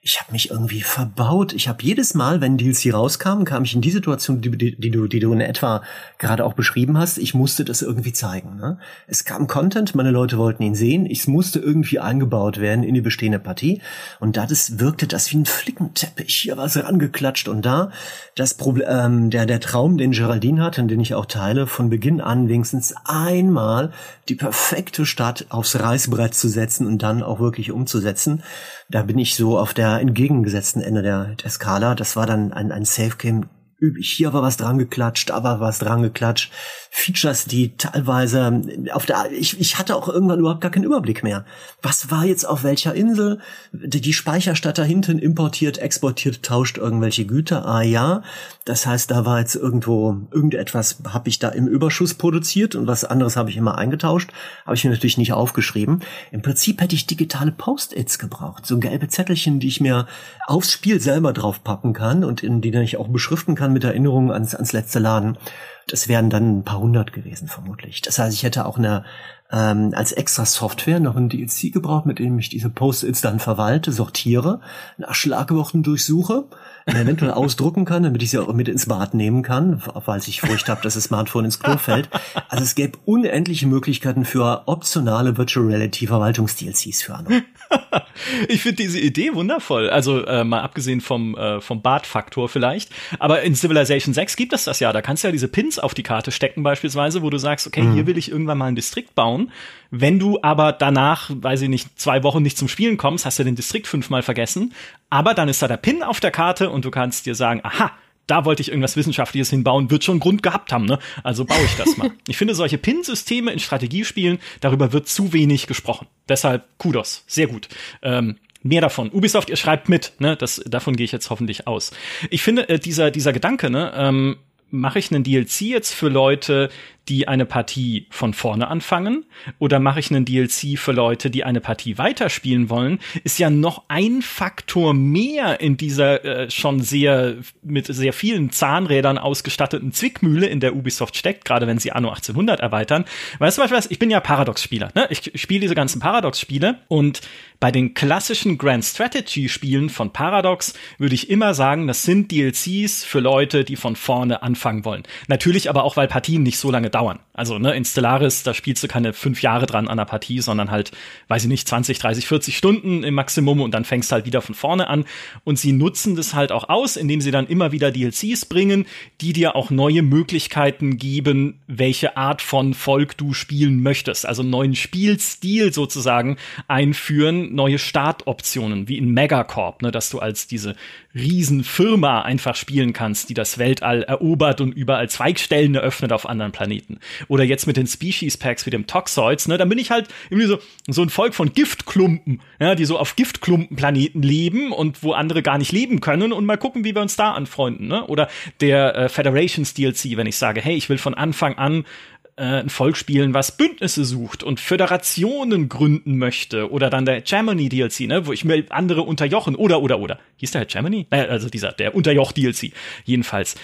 ich habe mich irgendwie verbaut. Ich habe jedes Mal, wenn DLC rauskam, kam ich in die Situation, die, die, die, du, die du in etwa gerade auch beschrieben hast. Ich musste das irgendwie zeigen. Ne? Es kam Content, meine Leute wollten ihn sehen. Ich musste irgendwie eingebaut werden in die bestehende Partie. Und da wirkte das wie ein Flickenteppich. Hier war es rangeklatscht und da. Das Problem, ähm, der, der Traum, den Geraldine hat und den ich auch teile, von Beginn an wenigstens einmal die perfekte Stadt aufs Reißbrett zu setzen und dann auch wirklich umzusetzen. Da bin ich so auf der entgegengesetzten Ende der, der Skala. Das war dann ein, ein Safe Game. Hier war was dran geklatscht, war was dran geklatscht. Features, die teilweise auf der, ich, ich hatte auch irgendwann überhaupt gar keinen Überblick mehr. Was war jetzt auf welcher Insel? Die Speicherstadt da hinten importiert, exportiert, tauscht irgendwelche Güter. Ah ja, das heißt, da war jetzt irgendwo irgendetwas, habe ich da im Überschuss produziert und was anderes habe ich immer eingetauscht. Habe ich mir natürlich nicht aufgeschrieben. Im Prinzip hätte ich digitale Post-its gebraucht, so gelbe Zettelchen, die ich mir aufs Spiel selber draufpacken kann und in die ich auch beschriften kann mit Erinnerungen ans, ans letzte Laden. Das wären dann ein paar hundert gewesen, vermutlich. Das heißt, ich hätte auch eine ähm, als extra Software noch ein DLC gebraucht, mit dem ich diese Post-its dann verwalte, sortiere, nach Schlagworten durchsuche, eventuell ausdrucken kann, damit ich sie auch mit ins Bad nehmen kann, weil ich Furcht habe, dass das Smartphone ins Klo fällt. Also es gäbe unendliche Möglichkeiten für optionale Virtual Reality Verwaltungs-DLCs für Anno. Ich finde diese Idee wundervoll. Also äh, mal abgesehen vom, äh, vom Badfaktor vielleicht. Aber in Civilization 6 gibt es das ja. Da kannst du ja diese Pins auf die Karte stecken beispielsweise, wo du sagst, okay, mhm. hier will ich irgendwann mal ein Distrikt bauen. Wenn du aber danach, weiß ich nicht, zwei Wochen nicht zum Spielen kommst, hast du den Distrikt fünfmal vergessen. Aber dann ist da der Pin auf der Karte und du kannst dir sagen, aha, da wollte ich irgendwas Wissenschaftliches hinbauen, wird schon Grund gehabt haben, ne? Also baue ich das mal. ich finde solche Pin-Systeme in Strategiespielen, darüber wird zu wenig gesprochen. Deshalb Kudos, sehr gut. Ähm, mehr davon. Ubisoft, ihr schreibt mit, ne? Das, davon gehe ich jetzt hoffentlich aus. Ich finde, äh, dieser, dieser Gedanke, ne, ähm, mache ich einen DLC jetzt für Leute, die eine Partie von vorne anfangen oder mache ich einen DLC für Leute, die eine Partie weiterspielen wollen, ist ja noch ein Faktor mehr in dieser äh, schon sehr mit sehr vielen Zahnrädern ausgestatteten Zwickmühle, in der Ubisoft steckt, gerade wenn sie Anno 1800 erweitern. Weißt du was, ich bin ja Paradox-Spieler, ne? Ich spiele diese ganzen Paradox-Spiele und bei den klassischen Grand Strategy Spielen von Paradox würde ich immer sagen, das sind DLCs für Leute, die von vorne anfangen wollen. Natürlich aber auch, weil Partien nicht so lange dauern. Also ne, in Stellaris, da spielst du keine fünf Jahre dran an der Partie, sondern halt, weiß ich nicht, 20, 30, 40 Stunden im Maximum und dann fängst halt wieder von vorne an. Und sie nutzen das halt auch aus, indem sie dann immer wieder DLCs bringen, die dir auch neue Möglichkeiten geben, welche Art von Volk du spielen möchtest. Also neuen Spielstil sozusagen einführen, neue Startoptionen, wie in Megacorp, ne, dass du als diese Riesenfirma einfach spielen kannst, die das Weltall erobert und überall Zweigstellen eröffnet auf anderen Planeten. Oder jetzt mit den Species Packs wie dem Toxoids, ne, dann bin ich halt irgendwie so, so ein Volk von Giftklumpen, ja, die so auf Giftklumpenplaneten leben und wo andere gar nicht leben können und mal gucken, wie wir uns da anfreunden, ne? Oder der äh, Federations DLC, wenn ich sage, hey, ich will von Anfang an äh, ein Volk spielen, was Bündnisse sucht und Föderationen gründen möchte. Oder dann der Germany DLC, ne, wo ich mir andere unterjochen. Oder, oder, oder. Hieß der Germany? Naja, also dieser, der Unterjoch DLC. Jedenfalls.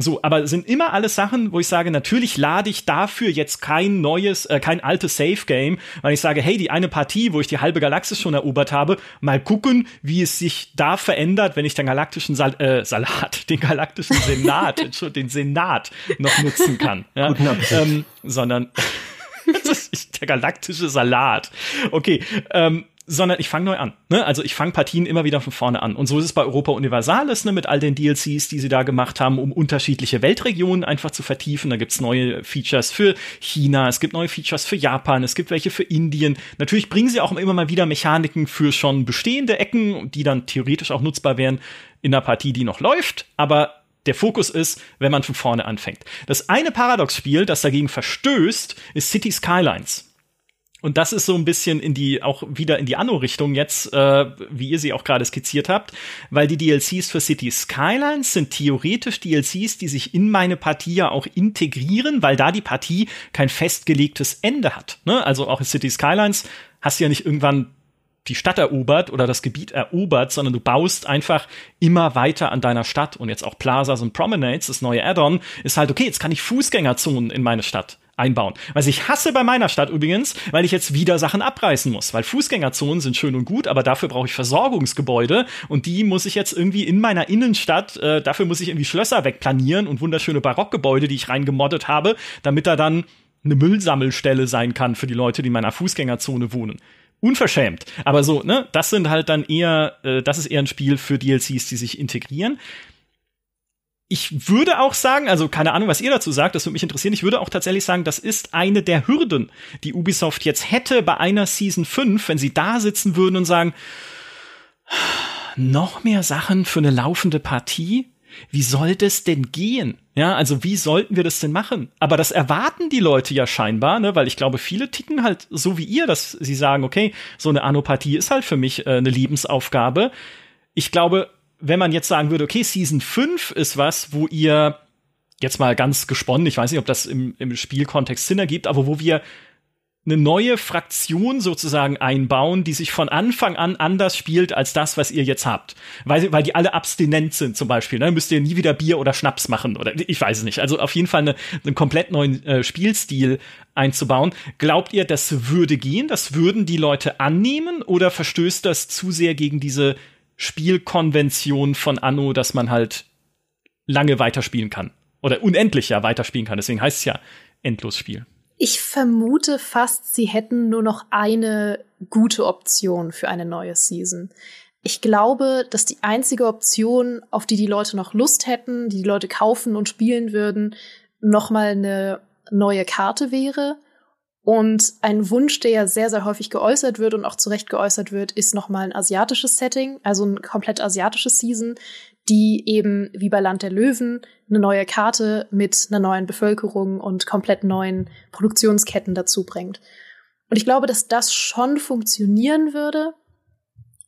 So, aber sind immer alles Sachen, wo ich sage, natürlich lade ich dafür jetzt kein neues, äh, kein altes Safe Game, weil ich sage, hey, die eine Partie, wo ich die halbe Galaxis schon erobert habe, mal gucken, wie es sich da verändert, wenn ich den galaktischen Sal äh, Salat, den galaktischen Senat, den Senat noch nutzen kann. Ja? Ähm, sondern der galaktische Salat. Okay, ähm, sondern ich fange neu an. Ne? Also ich fange Partien immer wieder von vorne an. Und so ist es bei Europa Universalis ne, mit all den DLCs, die sie da gemacht haben, um unterschiedliche Weltregionen einfach zu vertiefen. Da gibt's neue Features für China, es gibt neue Features für Japan, es gibt welche für Indien. Natürlich bringen sie auch immer mal wieder Mechaniken für schon bestehende Ecken, die dann theoretisch auch nutzbar wären in einer Partie, die noch läuft. Aber der Fokus ist, wenn man von vorne anfängt. Das eine Paradox-Spiel, das dagegen verstößt, ist City Skylines. Und das ist so ein bisschen in die, auch wieder in die Anno-Richtung jetzt, äh, wie ihr sie auch gerade skizziert habt, weil die DLCs für City Skylines sind theoretisch DLCs, die sich in meine Partie ja auch integrieren, weil da die Partie kein festgelegtes Ende hat. Ne? Also auch in City Skylines hast du ja nicht irgendwann die Stadt erobert oder das Gebiet erobert, sondern du baust einfach immer weiter an deiner Stadt und jetzt auch Plazas und Promenades, das neue Add-on, ist halt okay, jetzt kann ich Fußgängerzonen in meine Stadt einbauen. Was ich hasse bei meiner Stadt übrigens, weil ich jetzt wieder Sachen abreißen muss, weil Fußgängerzonen sind schön und gut, aber dafür brauche ich Versorgungsgebäude und die muss ich jetzt irgendwie in meiner Innenstadt, äh, dafür muss ich irgendwie Schlösser wegplanieren und wunderschöne Barockgebäude, die ich reingemoddet habe, damit da dann eine Müllsammelstelle sein kann für die Leute, die in meiner Fußgängerzone wohnen. Unverschämt. Aber so, ne, das sind halt dann eher, äh, das ist eher ein Spiel für DLCs, die sich integrieren ich würde auch sagen, also keine Ahnung, was ihr dazu sagt, das würde mich interessieren. Ich würde auch tatsächlich sagen, das ist eine der Hürden, die Ubisoft jetzt hätte bei einer Season 5, wenn sie da sitzen würden und sagen, noch mehr Sachen für eine laufende Partie? Wie soll das denn gehen? Ja, also wie sollten wir das denn machen? Aber das erwarten die Leute ja scheinbar, ne, weil ich glaube, viele ticken halt so wie ihr, dass sie sagen, okay, so eine Anopathie ist halt für mich äh, eine Lebensaufgabe. Ich glaube, wenn man jetzt sagen würde, okay, Season 5 ist was, wo ihr jetzt mal ganz gesponnen, ich weiß nicht, ob das im, im Spielkontext Sinn ergibt, aber wo wir eine neue Fraktion sozusagen einbauen, die sich von Anfang an anders spielt als das, was ihr jetzt habt. Weil, weil die alle abstinent sind zum Beispiel. Ne? Müsst ihr nie wieder Bier oder Schnaps machen oder ich weiß es nicht. Also auf jeden Fall eine, einen komplett neuen äh, Spielstil einzubauen. Glaubt ihr, das würde gehen? Das würden die Leute annehmen oder verstößt das zu sehr gegen diese Spielkonvention von Anno, dass man halt lange weiterspielen kann? Oder unendlich ja weiterspielen kann. Deswegen heißt es ja Endlosspiel. Ich vermute fast, sie hätten nur noch eine gute Option für eine neue Season. Ich glaube, dass die einzige Option, auf die die Leute noch Lust hätten, die die Leute kaufen und spielen würden, nochmal eine neue Karte wäre. Und ein Wunsch, der ja sehr, sehr häufig geäußert wird und auch zu Recht geäußert wird, ist nochmal ein asiatisches Setting, also ein komplett asiatisches Season, die eben wie bei Land der Löwen eine neue Karte mit einer neuen Bevölkerung und komplett neuen Produktionsketten dazu bringt. Und ich glaube, dass das schon funktionieren würde,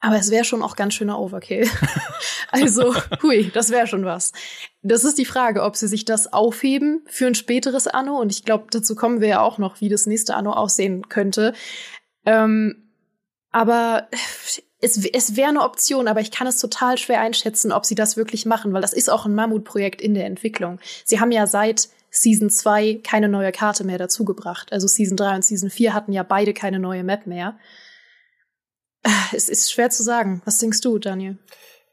aber es wäre schon auch ganz schöner Overkill. also, hui, das wäre schon was. Das ist die Frage, ob sie sich das aufheben für ein späteres Anno. Und ich glaube, dazu kommen wir ja auch noch, wie das nächste Anno aussehen könnte. Ähm, aber es, es wäre eine Option, aber ich kann es total schwer einschätzen, ob sie das wirklich machen, weil das ist auch ein Mammutprojekt in der Entwicklung. Sie haben ja seit Season 2 keine neue Karte mehr dazugebracht. Also Season 3 und Season 4 hatten ja beide keine neue Map mehr. Es ist schwer zu sagen. Was denkst du, Daniel?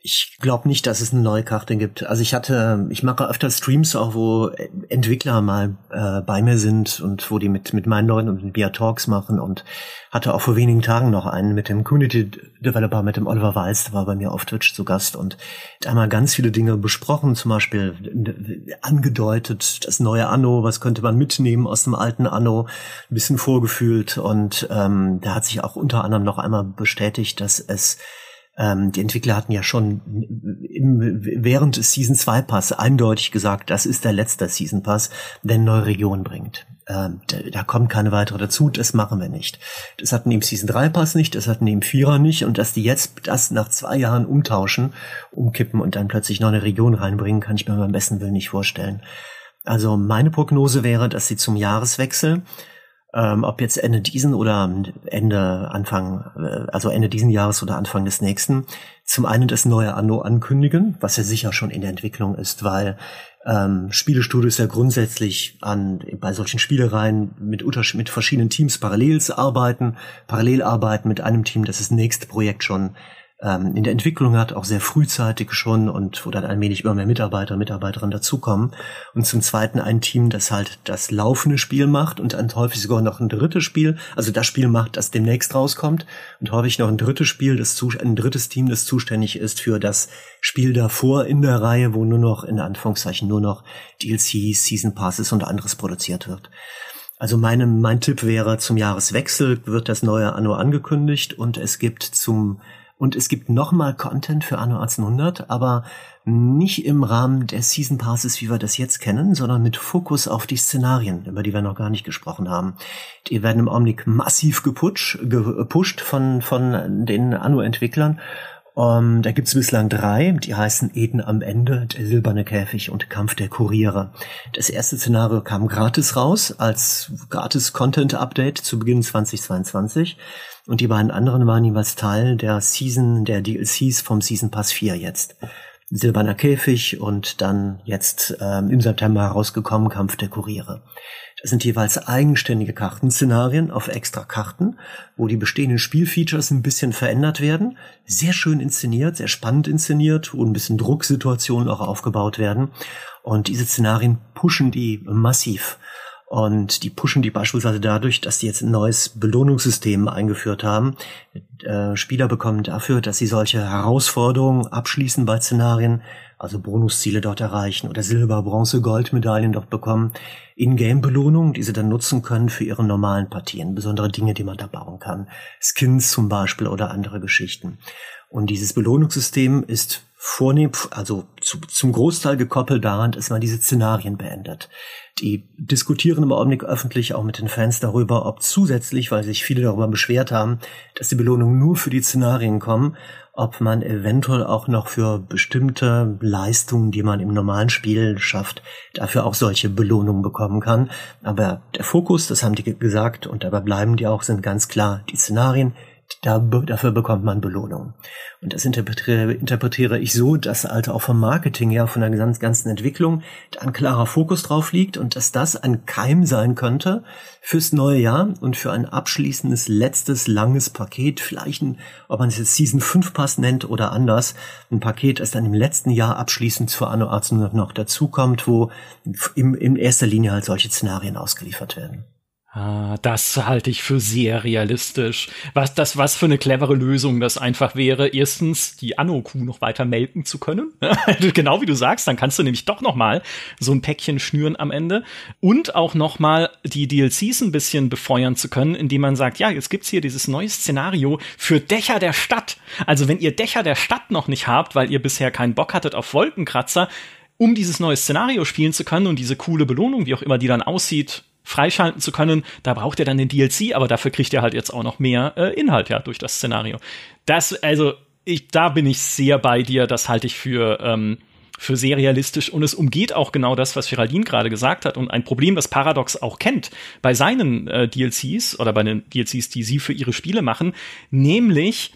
Ich glaube nicht, dass es eine neue Karte gibt. Also ich hatte, ich mache öfter Streams auch, wo Entwickler mal äh, bei mir sind und wo die mit mit meinen Leuten und mit mir Talks machen. Und hatte auch vor wenigen Tagen noch einen mit dem Community Developer, mit dem Oliver Weiß, der war bei mir auf Twitch zu Gast. Und haben wir ganz viele Dinge besprochen, zum Beispiel angedeutet, das neue Anno, was könnte man mitnehmen aus dem alten Anno, ein bisschen vorgefühlt. Und ähm, da hat sich auch unter anderem noch einmal bestätigt, dass es ähm, die Entwickler hatten ja schon im, während des Season 2 Pass eindeutig gesagt, das ist der letzte Season Pass, der eine neue Region bringt. Ähm, da, da kommt keine weitere dazu, das machen wir nicht. Das hatten die im Season 3 Pass nicht, das hatten die im Vierer nicht und dass die jetzt das nach zwei Jahren umtauschen, umkippen und dann plötzlich noch eine Region reinbringen, kann ich mir beim besten Willen nicht vorstellen. Also meine Prognose wäre, dass sie zum Jahreswechsel ähm, ob jetzt Ende diesen oder Ende Anfang, äh, also Ende diesen Jahres oder Anfang des nächsten, zum einen das neue Anno ankündigen, was ja sicher schon in der Entwicklung ist, weil ähm, Spielestudios ja grundsätzlich an bei solchen Spielereien mit, mit verschiedenen Teams parallel arbeiten, parallel arbeiten mit einem Team, das das nächste Projekt schon ähm, in der Entwicklung hat, auch sehr frühzeitig schon und wo dann allmählich immer mehr Mitarbeiter und Mitarbeiterinnen dazukommen. Und zum Zweiten ein Team, das halt das laufende Spiel macht und dann häufig sogar noch ein drittes Spiel, also das Spiel macht, das demnächst rauskommt und häufig noch ein drittes Spiel, das ein drittes Team, das zuständig ist für das Spiel davor in der Reihe, wo nur noch, in Anführungszeichen, nur noch DLCs, Season Passes und anderes produziert wird. Also meine, mein Tipp wäre, zum Jahreswechsel wird das neue Anno angekündigt und es gibt zum und es gibt nochmal Content für Anno 1800, aber nicht im Rahmen der Season Passes, wie wir das jetzt kennen, sondern mit Fokus auf die Szenarien, über die wir noch gar nicht gesprochen haben. Die werden im Augenblick massiv gepusht, gepusht von, von den Anno-Entwicklern. Ähm, da gibt's bislang drei, die heißen Eden am Ende, der silberne Käfig und Kampf der Kuriere. Das erste Szenario kam gratis raus, als gratis Content-Update zu Beginn 2022. Und die beiden anderen waren jeweils Teil der Season, der DLCs vom Season Pass 4 jetzt. Silberner Käfig und dann jetzt ähm, im September herausgekommen Kampf der Kuriere. Das sind jeweils eigenständige Kartenszenarien auf extra Karten, wo die bestehenden Spielfeatures ein bisschen verändert werden. Sehr schön inszeniert, sehr spannend inszeniert, wo ein bisschen Drucksituationen auch aufgebaut werden. Und diese Szenarien pushen die massiv. Und die pushen die beispielsweise dadurch, dass sie jetzt ein neues Belohnungssystem eingeführt haben. Äh, Spieler bekommen dafür, dass sie solche Herausforderungen abschließen bei Szenarien, also Bonusziele dort erreichen oder Silber, Bronze, Goldmedaillen dort bekommen, In-Game-Belohnungen, die sie dann nutzen können für ihre normalen Partien, besondere Dinge, die man da bauen kann. Skins zum Beispiel oder andere Geschichten. Und dieses Belohnungssystem ist vornehm, also zu, zum Großteil gekoppelt daran, dass man diese Szenarien beendet. Die diskutieren im Augenblick öffentlich auch mit den Fans darüber, ob zusätzlich, weil sich viele darüber beschwert haben, dass die Belohnungen nur für die Szenarien kommen, ob man eventuell auch noch für bestimmte Leistungen, die man im normalen Spiel schafft, dafür auch solche Belohnungen bekommen kann. Aber der Fokus, das haben die gesagt, und dabei bleiben die auch, sind ganz klar die Szenarien, da, dafür bekommt man Belohnung. Und das interpretiere, interpretiere ich so, dass also auch vom Marketing her, von der ganzen, Entwicklung, da ein klarer Fokus drauf liegt und dass das ein Keim sein könnte fürs neue Jahr und für ein abschließendes, letztes, langes Paket, vielleicht ein, ob man es jetzt Season 5 Pass nennt oder anders, ein Paket, das dann im letzten Jahr abschließend zur Anno 1800 noch dazukommt, wo im, in erster Linie halt solche Szenarien ausgeliefert werden. Ah, das halte ich für sehr realistisch. Was das was für eine clevere Lösung das einfach wäre. Erstens die Anno-Kuh noch weiter melken zu können. genau wie du sagst, dann kannst du nämlich doch noch mal so ein Päckchen schnüren am Ende und auch noch mal die DLCs ein bisschen befeuern zu können, indem man sagt, ja, jetzt gibt's hier dieses neue Szenario für Dächer der Stadt. Also wenn ihr Dächer der Stadt noch nicht habt, weil ihr bisher keinen Bock hattet auf Wolkenkratzer, um dieses neue Szenario spielen zu können und diese coole Belohnung, wie auch immer die dann aussieht, freischalten zu können. Da braucht er dann den DLC, aber dafür kriegt er halt jetzt auch noch mehr äh, Inhalt ja durch das Szenario. Das, also, ich, da bin ich sehr bei dir. Das halte ich für, ähm, für sehr realistisch und es umgeht auch genau das, was Geraldine gerade gesagt hat und ein Problem, das Paradox auch kennt bei seinen äh, DLCs oder bei den DLCs, die sie für ihre Spiele machen, nämlich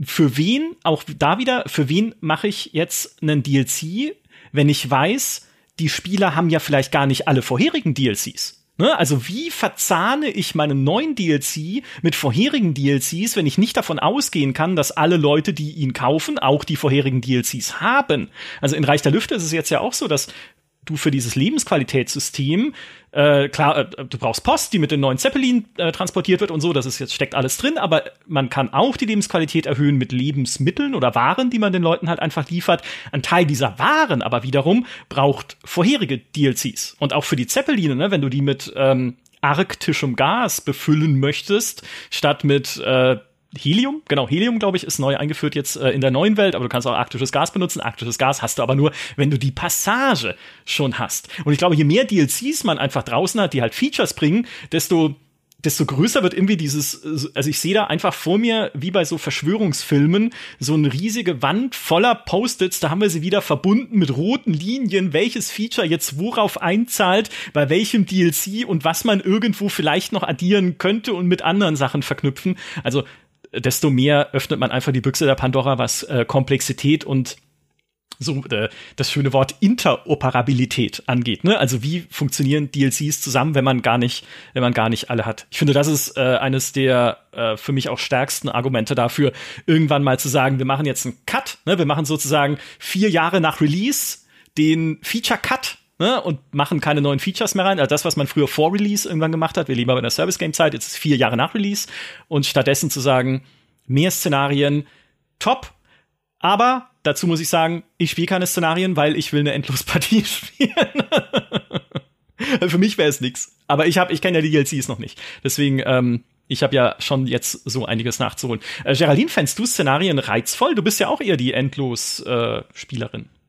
für wen, auch da wieder, für wen mache ich jetzt einen DLC, wenn ich weiß, die Spieler haben ja vielleicht gar nicht alle vorherigen DLCs. Ne? Also wie verzahne ich meinen neuen DLC mit vorherigen DLCs, wenn ich nicht davon ausgehen kann, dass alle Leute, die ihn kaufen, auch die vorherigen DLCs haben? Also in Reich der Lüfte ist es jetzt ja auch so, dass du für dieses Lebensqualitätssystem, äh, klar, äh, du brauchst Post, die mit den neuen Zeppelin äh, transportiert wird und so, das ist jetzt steckt alles drin, aber man kann auch die Lebensqualität erhöhen mit Lebensmitteln oder Waren, die man den Leuten halt einfach liefert. Ein Teil dieser Waren aber wiederum braucht vorherige DLCs. Und auch für die Zeppeline, ne, wenn du die mit ähm, arktischem Gas befüllen möchtest, statt mit äh, Helium, genau, Helium, glaube ich, ist neu eingeführt jetzt äh, in der neuen Welt, aber du kannst auch arktisches Gas benutzen. Arktisches Gas hast du aber nur, wenn du die Passage schon hast. Und ich glaube, je mehr DLCs man einfach draußen hat, die halt Features bringen, desto desto größer wird irgendwie dieses, also ich sehe da einfach vor mir, wie bei so Verschwörungsfilmen, so eine riesige Wand voller Post-its, da haben wir sie wieder verbunden mit roten Linien, welches Feature jetzt worauf einzahlt, bei welchem DLC und was man irgendwo vielleicht noch addieren könnte und mit anderen Sachen verknüpfen. Also desto mehr öffnet man einfach die Büchse der Pandora, was äh, Komplexität und so äh, das schöne Wort Interoperabilität angeht. Ne? Also wie funktionieren DLCs zusammen, wenn man gar nicht, wenn man gar nicht alle hat. Ich finde, das ist äh, eines der äh, für mich auch stärksten Argumente dafür, irgendwann mal zu sagen, wir machen jetzt einen Cut. Ne? Wir machen sozusagen vier Jahre nach Release den Feature Cut ne, und machen keine neuen Features mehr rein. Also das, was man früher vor Release irgendwann gemacht hat, wir leben aber in der Service Game Zeit, jetzt ist vier Jahre nach Release und stattdessen zu sagen, mehr Szenarien, top, aber dazu muss ich sagen, ich spiele keine Szenarien, weil ich will eine Endlospartie spielen. Für mich wäre es nix. Aber ich ich kenne ja die DLCs noch nicht. Deswegen, ähm, ich habe ja schon jetzt so einiges nachzuholen. Äh, Geraldine, fändest du Szenarien reizvoll? Du bist ja auch eher die Endlos-Spielerin. Äh,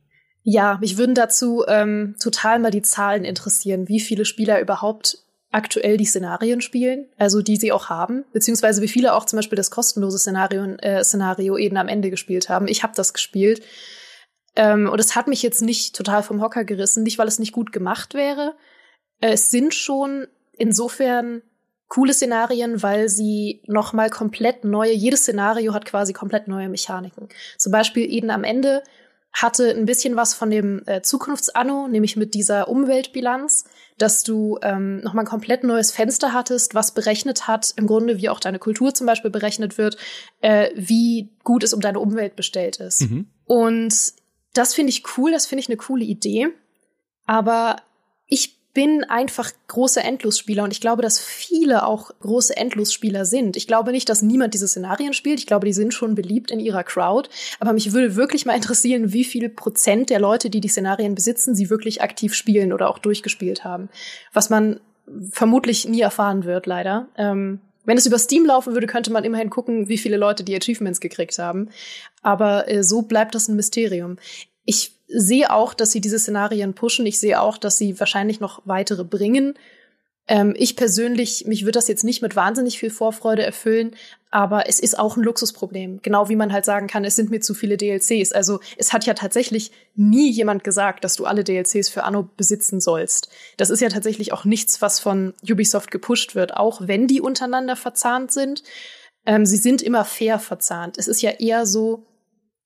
ja, mich würden dazu ähm, total mal die Zahlen interessieren, wie viele Spieler überhaupt aktuell die Szenarien spielen, also die sie auch haben, beziehungsweise wie viele auch zum Beispiel das kostenlose Szenario, äh, Szenario eben am Ende gespielt haben. Ich habe das gespielt ähm, und es hat mich jetzt nicht total vom Hocker gerissen, nicht weil es nicht gut gemacht wäre. Es sind schon insofern coole Szenarien, weil sie noch mal komplett neue, jedes Szenario hat quasi komplett neue Mechaniken. Zum Beispiel eben am Ende hatte ein bisschen was von dem äh, Zukunftsanno, nämlich mit dieser Umweltbilanz, dass du ähm, nochmal ein komplett neues Fenster hattest, was berechnet hat, im Grunde wie auch deine Kultur zum Beispiel berechnet wird, äh, wie gut es um deine Umwelt bestellt ist. Mhm. Und das finde ich cool, das finde ich eine coole Idee. Aber ich bin einfach großer Endlosspieler und ich glaube, dass viele auch große Endlosspieler sind. Ich glaube nicht, dass niemand diese Szenarien spielt. Ich glaube, die sind schon beliebt in ihrer Crowd. Aber mich würde wirklich mal interessieren, wie viel Prozent der Leute, die die Szenarien besitzen, sie wirklich aktiv spielen oder auch durchgespielt haben. Was man vermutlich nie erfahren wird, leider. Ähm, wenn es über Steam laufen würde, könnte man immerhin gucken, wie viele Leute die Achievements gekriegt haben. Aber äh, so bleibt das ein Mysterium. Ich sehe auch, dass sie diese Szenarien pushen. Ich sehe auch, dass sie wahrscheinlich noch weitere bringen. Ähm, ich persönlich, mich wird das jetzt nicht mit wahnsinnig viel Vorfreude erfüllen, aber es ist auch ein Luxusproblem. Genau wie man halt sagen kann, es sind mir zu viele DLCs. Also es hat ja tatsächlich nie jemand gesagt, dass du alle DLCs für Anno besitzen sollst. Das ist ja tatsächlich auch nichts, was von Ubisoft gepusht wird, auch wenn die untereinander verzahnt sind. Ähm, sie sind immer fair verzahnt. Es ist ja eher so,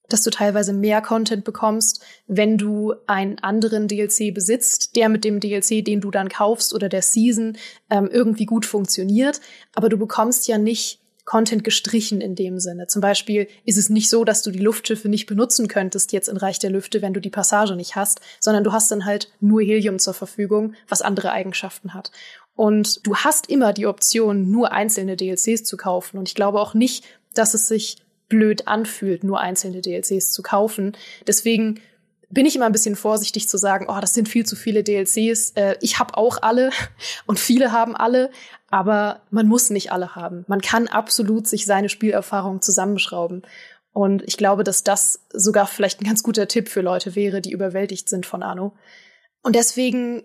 dass du teilweise mehr Content bekommst, wenn du einen anderen DLC besitzt, der mit dem DLC, den du dann kaufst oder der Season ähm, irgendwie gut funktioniert. Aber du bekommst ja nicht Content gestrichen in dem Sinne. Zum Beispiel ist es nicht so, dass du die Luftschiffe nicht benutzen könntest jetzt in Reich der Lüfte, wenn du die Passage nicht hast, sondern du hast dann halt nur Helium zur Verfügung, was andere Eigenschaften hat. Und du hast immer die Option, nur einzelne DLCs zu kaufen. Und ich glaube auch nicht, dass es sich blöd anfühlt, nur einzelne DLCs zu kaufen. Deswegen bin ich immer ein bisschen vorsichtig zu sagen, oh, das sind viel zu viele DLCs. Äh, ich habe auch alle und viele haben alle, aber man muss nicht alle haben. Man kann absolut sich seine Spielerfahrung zusammenschrauben. Und ich glaube, dass das sogar vielleicht ein ganz guter Tipp für Leute wäre, die überwältigt sind von Anno. Und deswegen,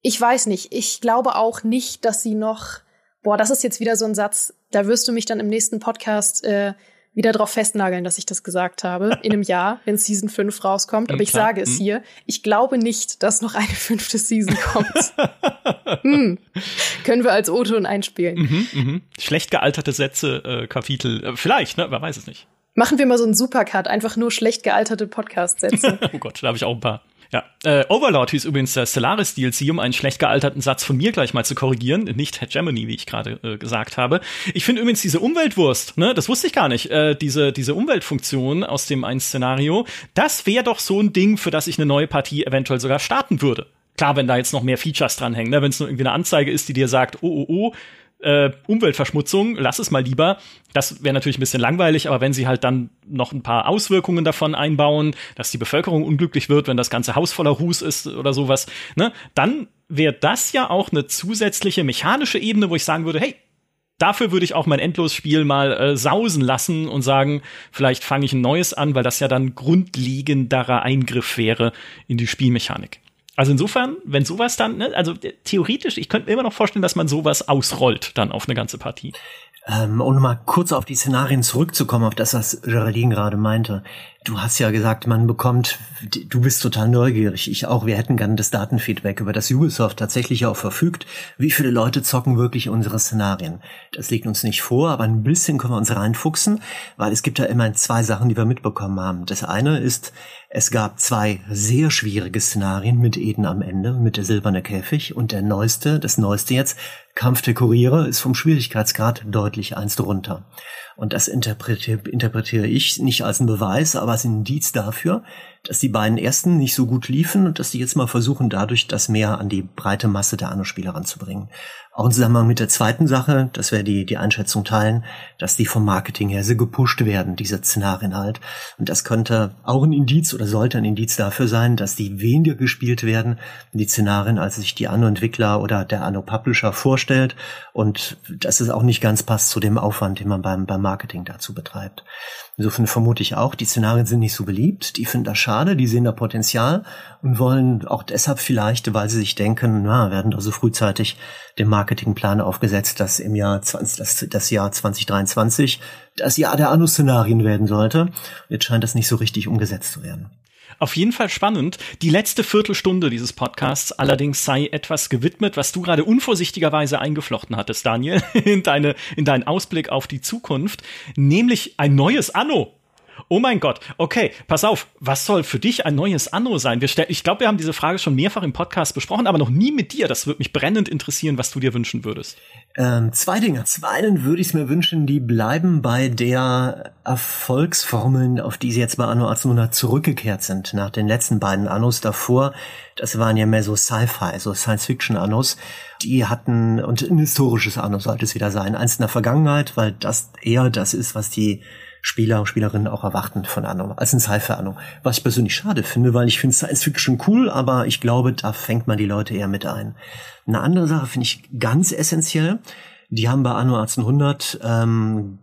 ich weiß nicht, ich glaube auch nicht, dass sie noch, boah, das ist jetzt wieder so ein Satz, da wirst du mich dann im nächsten Podcast äh, wieder drauf festnageln, dass ich das gesagt habe, in einem Jahr, wenn Season 5 rauskommt. Aber ich Klar. sage es hm. hier, ich glaube nicht, dass noch eine fünfte Season kommt. hm. Können wir als O-Ton einspielen. Mhm, mhm. Schlecht gealterte Sätze, äh, Kapitel, äh, vielleicht, ne? Wer weiß es nicht. Machen wir mal so einen Supercut, einfach nur schlecht gealterte Podcast-Sätze. oh Gott, da habe ich auch ein paar. Ja, äh, Overlord hieß übrigens der Stellaris DLC, um einen schlecht gealterten Satz von mir gleich mal zu korrigieren, nicht Hegemony, wie ich gerade äh, gesagt habe. Ich finde übrigens diese Umweltwurst, ne, das wusste ich gar nicht, äh, diese diese Umweltfunktion aus dem einen Szenario, das wäre doch so ein Ding, für das ich eine neue Partie eventuell sogar starten würde. Klar, wenn da jetzt noch mehr Features dranhängen, ne, wenn es nur irgendwie eine Anzeige ist, die dir sagt, oh oh oh, äh, Umweltverschmutzung, lass es mal lieber. Das wäre natürlich ein bisschen langweilig, aber wenn sie halt dann noch ein paar Auswirkungen davon einbauen, dass die Bevölkerung unglücklich wird, wenn das ganze Haus voller Ruß ist oder sowas, ne, dann wäre das ja auch eine zusätzliche mechanische Ebene, wo ich sagen würde, hey, dafür würde ich auch mein Endlosspiel mal äh, sausen lassen und sagen, vielleicht fange ich ein neues an, weil das ja dann grundlegenderer Eingriff wäre in die Spielmechanik. Also insofern, wenn sowas dann, ne, also theoretisch, ich könnte mir immer noch vorstellen, dass man sowas ausrollt dann auf eine ganze Partie. Ähm, um mal kurz auf die Szenarien zurückzukommen, auf das, was Geraldine gerade meinte. Du hast ja gesagt, man bekommt, du bist total neugierig, ich auch, wir hätten gerne das Datenfeedback, über das Ubisoft tatsächlich auch verfügt. Wie viele Leute zocken wirklich unsere Szenarien? Das liegt uns nicht vor, aber ein bisschen können wir uns reinfuchsen, weil es gibt ja immerhin zwei Sachen, die wir mitbekommen haben. Das eine ist, es gab zwei sehr schwierige Szenarien mit Eden am Ende, mit der silberne Käfig und der neueste, das neueste jetzt, Kampf der Kuriere, ist vom Schwierigkeitsgrad deutlich eins drunter. Und das interpretiere, interpretiere ich nicht als ein Beweis, aber als Indiz dafür, dass die beiden ersten nicht so gut liefen und dass die jetzt mal versuchen, dadurch das mehr an die breite Masse der Anno-Spieler ranzubringen. Auch im Zusammenhang mit der zweiten Sache, dass wir die, die Einschätzung teilen, dass die vom Marketing her sehr gepusht werden, diese Szenarien halt. Und das könnte auch ein Indiz oder sollte ein Indiz dafür sein, dass die weniger gespielt werden, die Szenarien, als sich die Anno-Entwickler oder der Anno-Publisher vorstellt. Und dass es auch nicht ganz passt zu dem Aufwand, den man beim, beim Marketing dazu betreibt. Insofern vermute ich auch, die Szenarien sind nicht so beliebt, die finden das schade, die sehen da Potenzial und wollen auch deshalb vielleicht, weil sie sich denken, na, werden da so frühzeitig den Marketingplan aufgesetzt, dass im Jahr 20, das, das Jahr 2023 das Jahr der Anno-Szenarien werden sollte. Jetzt scheint das nicht so richtig umgesetzt zu werden. Auf jeden Fall spannend. Die letzte Viertelstunde dieses Podcasts allerdings sei etwas gewidmet, was du gerade unvorsichtigerweise eingeflochten hattest, Daniel, in, deine, in deinen Ausblick auf die Zukunft, nämlich ein neues Anno. Oh mein Gott, okay, pass auf, was soll für dich ein neues Anno sein? Wir ich glaube, wir haben diese Frage schon mehrfach im Podcast besprochen, aber noch nie mit dir. Das würde mich brennend interessieren, was du dir wünschen würdest. Ähm, zwei Dinge. Zum einen würde ich es mir wünschen, die bleiben bei der Erfolgsformeln, auf die sie jetzt bei Anno 1800 zurückgekehrt sind. Nach den letzten beiden Annos davor, das waren ja mehr so Sci-Fi, so Science-Fiction-Annos. Die hatten, und ein historisches Anno sollte es wieder sein. Eins in der Vergangenheit, weil das eher das ist, was die Spieler und Spielerinnen auch erwarten von Anno, als ein Sci-Fi-Anno. Was ich persönlich schade finde, weil ich finde Science Fiction cool, aber ich glaube, da fängt man die Leute eher mit ein. Eine andere Sache finde ich ganz essentiell. Die haben bei Anno 1800, ähm,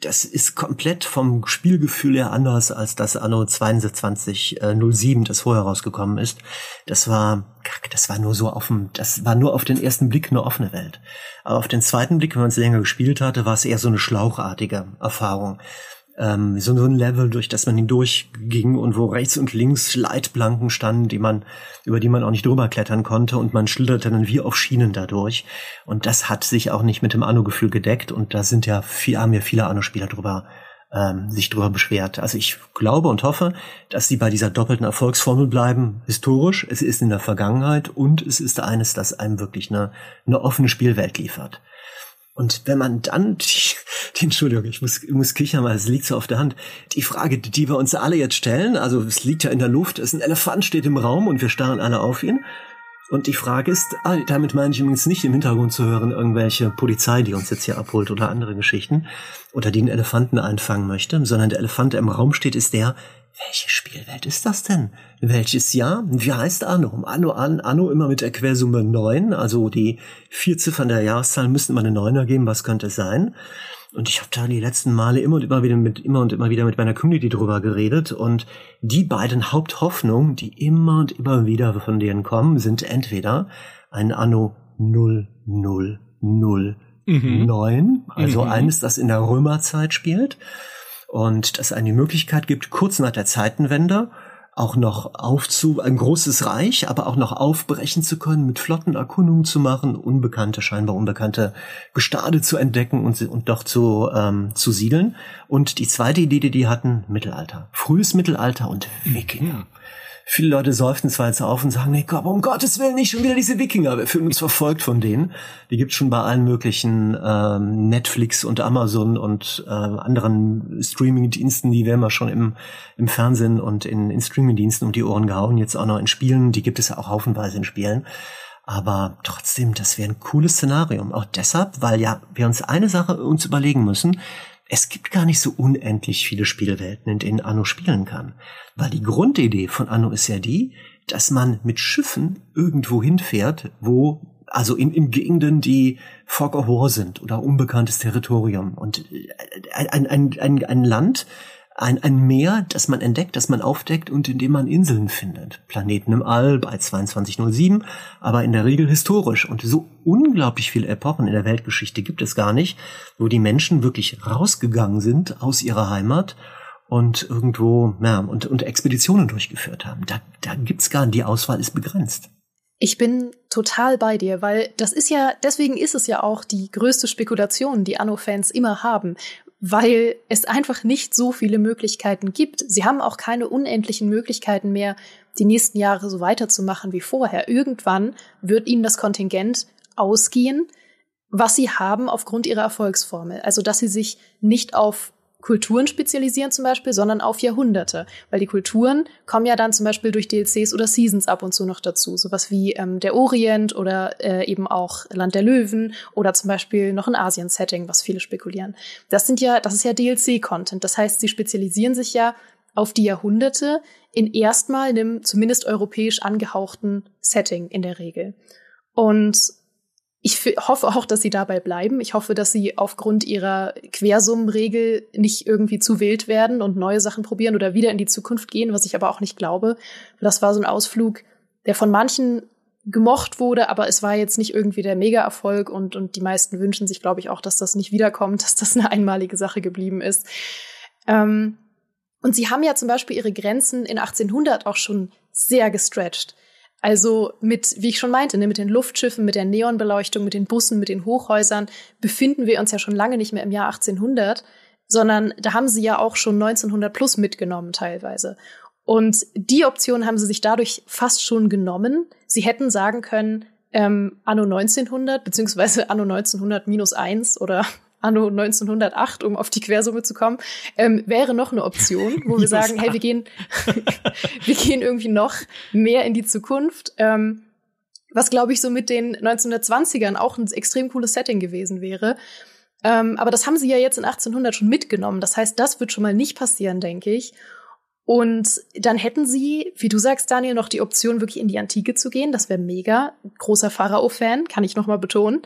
das ist komplett vom Spielgefühl her anders als das Anno 2207, äh, das vorher rausgekommen ist. Das war, das war nur so auf dem, das war nur auf den ersten Blick eine offene Welt. Aber auf den zweiten Blick, wenn man es länger gespielt hatte, war es eher so eine schlauchartige Erfahrung ähm, so, so ein Level, durch das man hindurchging und wo rechts und links Leitplanken standen, die man, über die man auch nicht drüber klettern konnte und man schlitterte dann wie auf Schienen dadurch. Und das hat sich auch nicht mit dem Anno-Gefühl gedeckt und da sind ja viel, haben ja viele Anno-Spieler drüber ähm, sich drüber beschwert. Also ich glaube und hoffe, dass sie bei dieser doppelten Erfolgsformel bleiben, historisch, es ist in der Vergangenheit und es ist eines, das einem wirklich eine, eine offene Spielwelt liefert. Und wenn man dann, die, die Entschuldigung, ich muss, ich muss kichern, weil es liegt so auf der Hand, die Frage, die wir uns alle jetzt stellen, also es liegt ja in der Luft, es ist ein Elefant steht im Raum und wir starren alle auf ihn. Und die Frage ist, ah, damit meine ich übrigens nicht im Hintergrund zu hören, irgendwelche Polizei, die uns jetzt hier abholt oder andere Geschichten oder die einen Elefanten einfangen möchte, sondern der Elefant, der im Raum steht, ist der, welche Spielwelt ist das denn? Welches Jahr? Wie heißt Anno? Anno, an, Anno immer mit der Quersumme 9, also die vier Ziffern der Jahreszahl müssten immer eine 9 ergeben, was könnte es sein? Und ich habe da die letzten Male immer und immer wieder mit immer und immer wieder mit meiner Community drüber geredet und die beiden Haupthoffnungen, die immer und immer wieder von denen kommen, sind entweder ein Anno 000 mhm. 9, also mhm. eines, das in der Römerzeit spielt, und das eine Möglichkeit gibt, kurz nach der Zeitenwende auch noch aufzu, ein großes Reich, aber auch noch aufbrechen zu können, mit flotten Erkundungen zu machen, unbekannte, scheinbar unbekannte Gestade zu entdecken und, und doch zu, ähm, zu siedeln. Und die zweite Idee, die die hatten, Mittelalter. Frühes Mittelalter und Wikinger. Mhm. Viele Leute seufzen zwar jetzt auf und sagen, nee, Gott, um Gottes Willen nicht schon wieder diese Wikinger. Wir fühlen uns verfolgt von denen. Die gibt's schon bei allen möglichen ähm, Netflix und Amazon und äh, anderen Streaming-Diensten, die werden wir schon im, im Fernsehen und in, in Streaming-Diensten um die Ohren gehauen. Jetzt auch noch in Spielen. Die gibt es ja auch haufenweise in Spielen. Aber trotzdem, das wäre ein cooles Szenarium. Auch deshalb, weil ja wir uns eine Sache uns überlegen müssen es gibt gar nicht so unendlich viele Spielwelten, in denen Anno spielen kann. Weil die Grundidee von Anno ist ja die, dass man mit Schiffen irgendwo hinfährt, wo, also in, in Gegenden, die Fog of War sind oder unbekanntes Territorium. Und ein, ein, ein, ein Land, ein, ein Meer, das man entdeckt, das man aufdeckt und in dem man Inseln findet. Planeten im All bei 2207, aber in der Regel historisch. Und so unglaublich viele Epochen in der Weltgeschichte gibt es gar nicht, wo die Menschen wirklich rausgegangen sind aus ihrer Heimat und irgendwo, ja, und, und Expeditionen durchgeführt haben. Da, da gibt's gar nicht, die Auswahl ist begrenzt. Ich bin total bei dir, weil das ist ja, deswegen ist es ja auch die größte Spekulation, die Anno-Fans immer haben, weil es einfach nicht so viele Möglichkeiten gibt. Sie haben auch keine unendlichen Möglichkeiten mehr, die nächsten Jahre so weiterzumachen wie vorher. Irgendwann wird ihnen das Kontingent ausgehen, was sie haben aufgrund ihrer Erfolgsformel. Also, dass sie sich nicht auf Kulturen spezialisieren zum Beispiel, sondern auf Jahrhunderte. Weil die Kulturen kommen ja dann zum Beispiel durch DLCs oder Seasons ab und zu noch dazu. Sowas wie ähm, der Orient oder äh, eben auch Land der Löwen oder zum Beispiel noch ein Asien-Setting, was viele spekulieren. Das sind ja, das ist ja DLC-Content. Das heißt, sie spezialisieren sich ja auf die Jahrhunderte in erstmal einem zumindest europäisch angehauchten Setting in der Regel. Und ich hoffe auch, dass sie dabei bleiben. Ich hoffe, dass sie aufgrund ihrer Quersummenregel nicht irgendwie zu wild werden und neue Sachen probieren oder wieder in die Zukunft gehen, was ich aber auch nicht glaube. Das war so ein Ausflug, der von manchen gemocht wurde, aber es war jetzt nicht irgendwie der Mega-Erfolg und, und die meisten wünschen sich, glaube ich, auch, dass das nicht wiederkommt, dass das eine einmalige Sache geblieben ist. Ähm, und sie haben ja zum Beispiel ihre Grenzen in 1800 auch schon sehr gestretched. Also mit, wie ich schon meinte, ne, mit den Luftschiffen, mit der Neonbeleuchtung, mit den Bussen, mit den Hochhäusern befinden wir uns ja schon lange nicht mehr im Jahr 1800, sondern da haben sie ja auch schon 1900 plus mitgenommen teilweise. Und die Option haben sie sich dadurch fast schon genommen. Sie hätten sagen können, ähm, Anno 1900 beziehungsweise Anno 1900 minus eins oder anno 1908, um auf die Quersumme zu kommen, ähm, wäre noch eine Option, wo wir sagen, hey, wir gehen, wir gehen irgendwie noch mehr in die Zukunft. Ähm, was, glaube ich, so mit den 1920ern auch ein extrem cooles Setting gewesen wäre. Ähm, aber das haben sie ja jetzt in 1800 schon mitgenommen. Das heißt, das wird schon mal nicht passieren, denke ich. Und dann hätten sie, wie du sagst, Daniel, noch die Option, wirklich in die Antike zu gehen. Das wäre mega. Großer Pharao-Fan, kann ich noch mal betonen.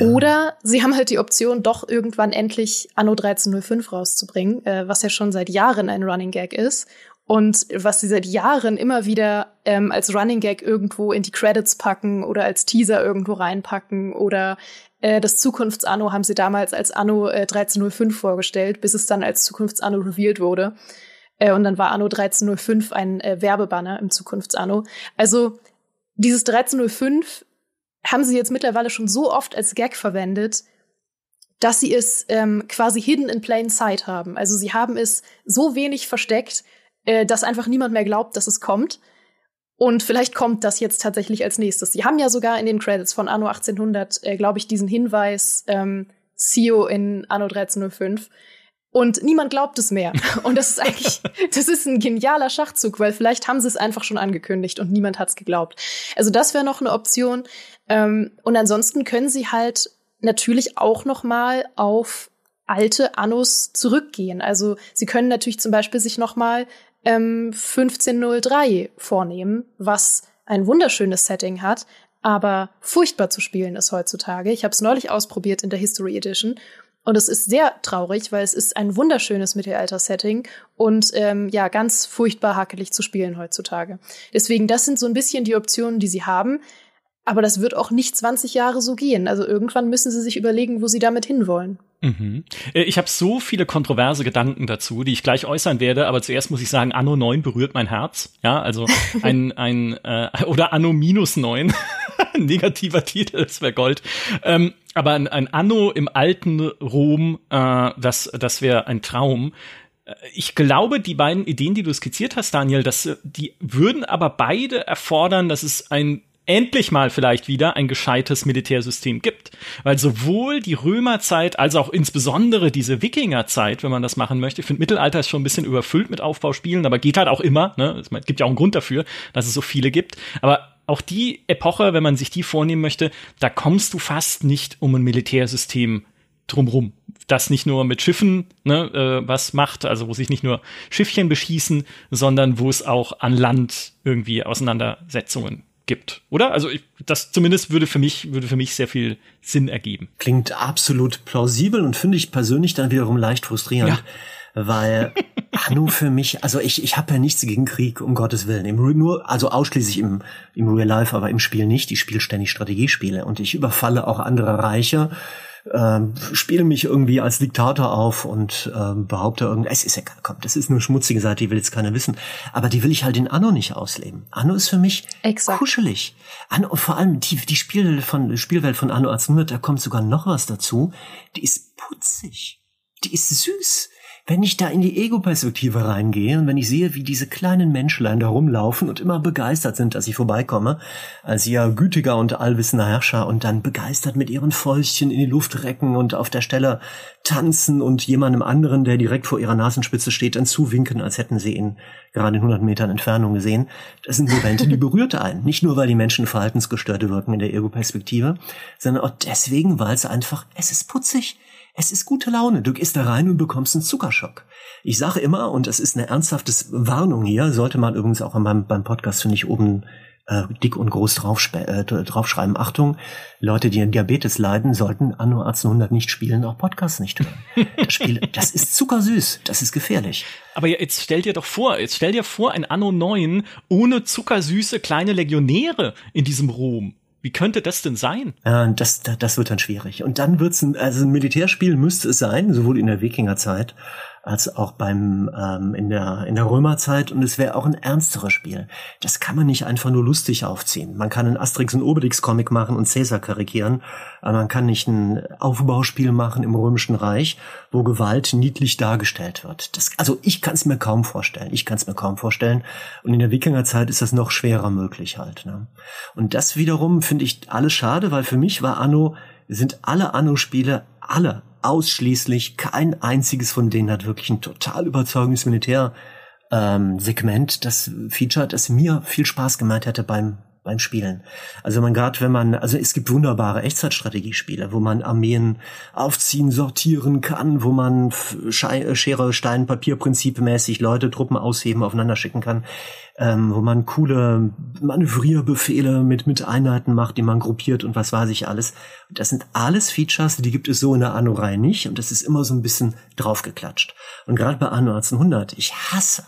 Oder sie haben halt die Option, doch irgendwann endlich Anno 1305 rauszubringen, äh, was ja schon seit Jahren ein Running Gag ist. Und was sie seit Jahren immer wieder ähm, als Running Gag irgendwo in die Credits packen oder als Teaser irgendwo reinpacken oder äh, das Zukunftsanno haben sie damals als Anno äh, 1305 vorgestellt, bis es dann als Zukunftsanno revealed wurde. Äh, und dann war Anno 1305 ein äh, Werbebanner im Zukunftsanno. Also dieses 1305 haben sie jetzt mittlerweile schon so oft als Gag verwendet, dass sie es ähm, quasi hidden in plain sight haben. Also sie haben es so wenig versteckt, äh, dass einfach niemand mehr glaubt, dass es kommt. Und vielleicht kommt das jetzt tatsächlich als nächstes. Sie haben ja sogar in den Credits von Anno 1800, äh, glaube ich, diesen Hinweis, ähm, CEO in Anno 1305. Und niemand glaubt es mehr. Und das ist eigentlich, das ist ein genialer Schachzug, weil vielleicht haben sie es einfach schon angekündigt und niemand hat es geglaubt. Also das wäre noch eine Option. Ähm, und ansonsten können sie halt natürlich auch noch mal auf alte Annos zurückgehen. Also sie können natürlich zum Beispiel sich noch mal ähm, 1503 vornehmen, was ein wunderschönes Setting hat, aber furchtbar zu spielen ist heutzutage. Ich habe es neulich ausprobiert in der History Edition und es ist sehr traurig, weil es ist ein wunderschönes Mittelalter-Setting und ähm, ja, ganz furchtbar hakelig zu spielen heutzutage. Deswegen, das sind so ein bisschen die Optionen, die sie haben. Aber das wird auch nicht 20 Jahre so gehen. Also irgendwann müssen sie sich überlegen, wo sie damit hinwollen. Mhm. Äh, ich habe so viele kontroverse Gedanken dazu, die ich gleich äußern werde, aber zuerst muss ich sagen, Anno 9 berührt mein Herz. Ja, also ein, ein äh, oder Anno minus 9. Negativer Titel, das wäre Gold. Ähm, aber ein, ein, Anno im alten Rom, äh, das, das wäre ein Traum. Äh, ich glaube, die beiden Ideen, die du skizziert hast, Daniel, das, die würden aber beide erfordern, dass es ein endlich mal vielleicht wieder ein gescheites Militärsystem gibt. Weil sowohl die Römerzeit als auch insbesondere diese Wikingerzeit, wenn man das machen möchte, ich finde Mittelalter ist schon ein bisschen überfüllt mit Aufbauspielen, aber geht halt auch immer. Ne? Es gibt ja auch einen Grund dafür, dass es so viele gibt. Aber auch die Epoche, wenn man sich die vornehmen möchte, da kommst du fast nicht um ein Militärsystem drumrum. Das nicht nur mit Schiffen ne, äh, was macht, also wo sich nicht nur Schiffchen beschießen, sondern wo es auch an Land irgendwie Auseinandersetzungen gibt, oder? Also ich, das zumindest würde für mich würde für mich sehr viel Sinn ergeben. Klingt absolut plausibel und finde ich persönlich dann wiederum leicht frustrierend. Ja. Weil Anu für mich, also ich, ich habe ja nichts gegen Krieg, um Gottes Willen. Im, nur, also ausschließlich im, im Real Life, aber im Spiel nicht. Ich spiele ständig Strategiespiele und ich überfalle auch andere Reiche ähm, spiele mich irgendwie als Diktator auf und ähm, behaupte irgendwie, es ist ja, komm, das ist eine schmutzige Seite, die will jetzt keiner wissen. Aber die will ich halt in Anno nicht ausleben. Anno ist für mich Exakt. kuschelig. Anno, und vor allem die, die Spielwelt von, Spielwelt von Anno 1800, da kommt sogar noch was dazu. Die ist putzig. Die ist süß. Wenn ich da in die Ego-Perspektive reingehe und wenn ich sehe, wie diese kleinen Menschlein da rumlaufen und immer begeistert sind, dass ich vorbeikomme, als ihr gütiger und allwissender Herrscher und dann begeistert mit ihren Fäustchen in die Luft recken und auf der Stelle tanzen und jemandem anderen, der direkt vor ihrer Nasenspitze steht, dann zuwinken, als hätten sie ihn gerade in 100 Metern Entfernung gesehen. Das sind Momente, die berührt einen. Nicht nur, weil die Menschen verhaltensgestörte wirken in der Ego-Perspektive, sondern auch deswegen, weil es einfach, es ist putzig. Es ist gute Laune. Du gehst da rein und bekommst einen Zuckerschock. Ich sage immer, und das ist eine ernsthafte Warnung hier, sollte man übrigens auch beim, beim Podcast, finde ich, oben äh, dick und groß äh, draufschreiben. Achtung, Leute, die an Diabetes leiden, sollten Anno 1800 nicht spielen, auch Podcasts nicht hören. Das Spiel, das ist zuckersüß, das ist gefährlich. Aber jetzt stell dir doch vor, jetzt stell dir vor, ein Anno 9 ohne zuckersüße kleine Legionäre in diesem Rom. Wie könnte das denn sein? Ja, das, das wird dann schwierig. Und dann wird's ein, also ein Militärspiel müsste es sein, sowohl in der Wikingerzeit als auch beim ähm, in der in der Römerzeit und es wäre auch ein ernsteres Spiel. Das kann man nicht einfach nur lustig aufziehen. Man kann einen Asterix und Obelix Comic machen und Caesar karikieren, aber man kann nicht ein Aufbauspiel machen im römischen Reich, wo Gewalt niedlich dargestellt wird. Das, also ich kann es mir kaum vorstellen. Ich kann es mir kaum vorstellen. Und in der Wikingerzeit ist das noch schwerer möglich halt. Ne? Und das wiederum finde ich alles schade, weil für mich war Anno sind alle Anno-Spiele alle ausschließlich, kein einziges von denen hat wirklich ein total überzeugendes Militär ähm, Segment, das Feature, das mir viel Spaß gemacht hätte beim beim Spielen. Also man gerade, wenn man, also es gibt wunderbare Echtzeitstrategiespiele, wo man Armeen aufziehen, sortieren kann, wo man Schere, Stein, Papier Prinzip mäßig Leute, Truppen ausheben, aufeinander schicken kann, ähm, wo man coole Manövrierbefehle mit, mit Einheiten macht, die man gruppiert und was weiß ich alles. Das sind alles Features, die gibt es so in der Anno-Reihe nicht und das ist immer so ein bisschen draufgeklatscht. Und gerade bei Anno 1800, ich hasse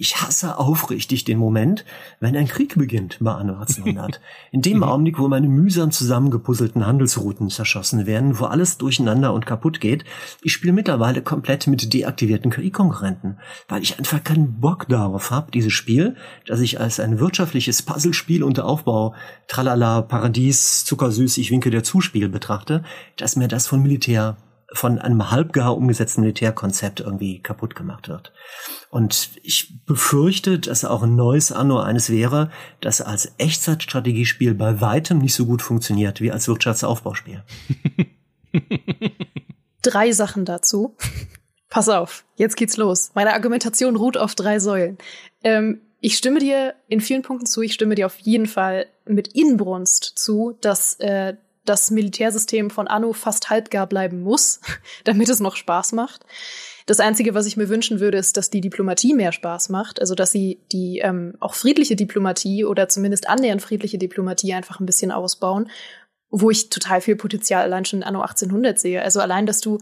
ich hasse aufrichtig den Moment, wenn ein Krieg beginnt bei Anno 1800. In dem mhm. Augenblick, wo meine mühsam zusammengepuzzelten Handelsrouten zerschossen werden, wo alles durcheinander und kaputt geht. Ich spiele mittlerweile komplett mit deaktivierten KI-Konkurrenten, weil ich einfach keinen Bock darauf habe, dieses Spiel, das ich als ein wirtschaftliches Puzzlespiel unter Aufbau, tralala, Paradies, zuckersüß, ich winke der Zuspiel betrachte, dass mir das von Militär von einem halbgar umgesetzten Militärkonzept irgendwie kaputt gemacht wird. Und ich befürchte, dass auch ein neues Anno eines wäre, das als Echtzeitstrategiespiel bei weitem nicht so gut funktioniert wie als Wirtschaftsaufbauspiel. Drei Sachen dazu. Pass auf, jetzt geht's los. Meine Argumentation ruht auf drei Säulen. Ähm, ich stimme dir in vielen Punkten zu. Ich stimme dir auf jeden Fall mit Inbrunst zu, dass äh, das Militärsystem von Anno fast halbgar bleiben muss, damit es noch Spaß macht. Das Einzige, was ich mir wünschen würde, ist, dass die Diplomatie mehr Spaß macht. Also, dass sie die ähm, auch friedliche Diplomatie oder zumindest annähernd friedliche Diplomatie einfach ein bisschen ausbauen, wo ich total viel Potenzial allein schon in Anno 1800 sehe. Also allein, dass du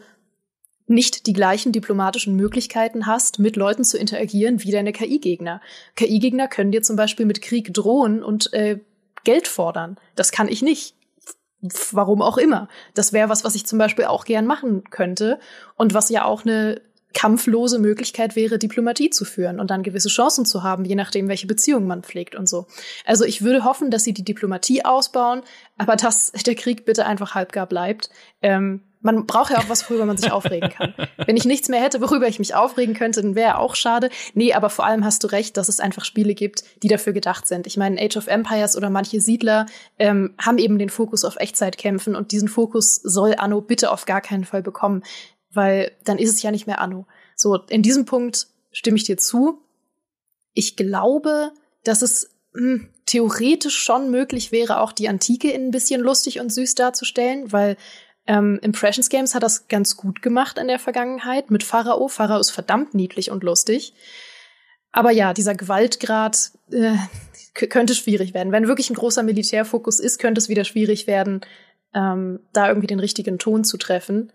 nicht die gleichen diplomatischen Möglichkeiten hast, mit Leuten zu interagieren wie deine KI-Gegner. KI-Gegner können dir zum Beispiel mit Krieg drohen und äh, Geld fordern. Das kann ich nicht warum auch immer. Das wäre was, was ich zum Beispiel auch gern machen könnte und was ja auch eine kampflose Möglichkeit wäre, Diplomatie zu führen und dann gewisse Chancen zu haben, je nachdem, welche Beziehungen man pflegt und so. Also ich würde hoffen, dass sie die Diplomatie ausbauen, aber dass der Krieg bitte einfach halbgar bleibt. Ähm, man braucht ja auch was, worüber man sich aufregen kann. Wenn ich nichts mehr hätte, worüber ich mich aufregen könnte, dann wäre auch schade. Nee, aber vor allem hast du recht, dass es einfach Spiele gibt, die dafür gedacht sind. Ich meine, Age of Empires oder manche Siedler ähm, haben eben den Fokus auf Echtzeitkämpfen und diesen Fokus soll Anno bitte auf gar keinen Fall bekommen, weil dann ist es ja nicht mehr Anno. So, in diesem Punkt stimme ich dir zu. Ich glaube, dass es mh, hm, theoretisch schon möglich wäre, auch die Antike in ein bisschen lustig und süß darzustellen, weil ähm, Impressions Games hat das ganz gut gemacht in der Vergangenheit mit Pharao. Pharao ist verdammt niedlich und lustig. Aber ja, dieser Gewaltgrad äh, könnte schwierig werden. Wenn wirklich ein großer Militärfokus ist, könnte es wieder schwierig werden, ähm, da irgendwie den richtigen Ton zu treffen.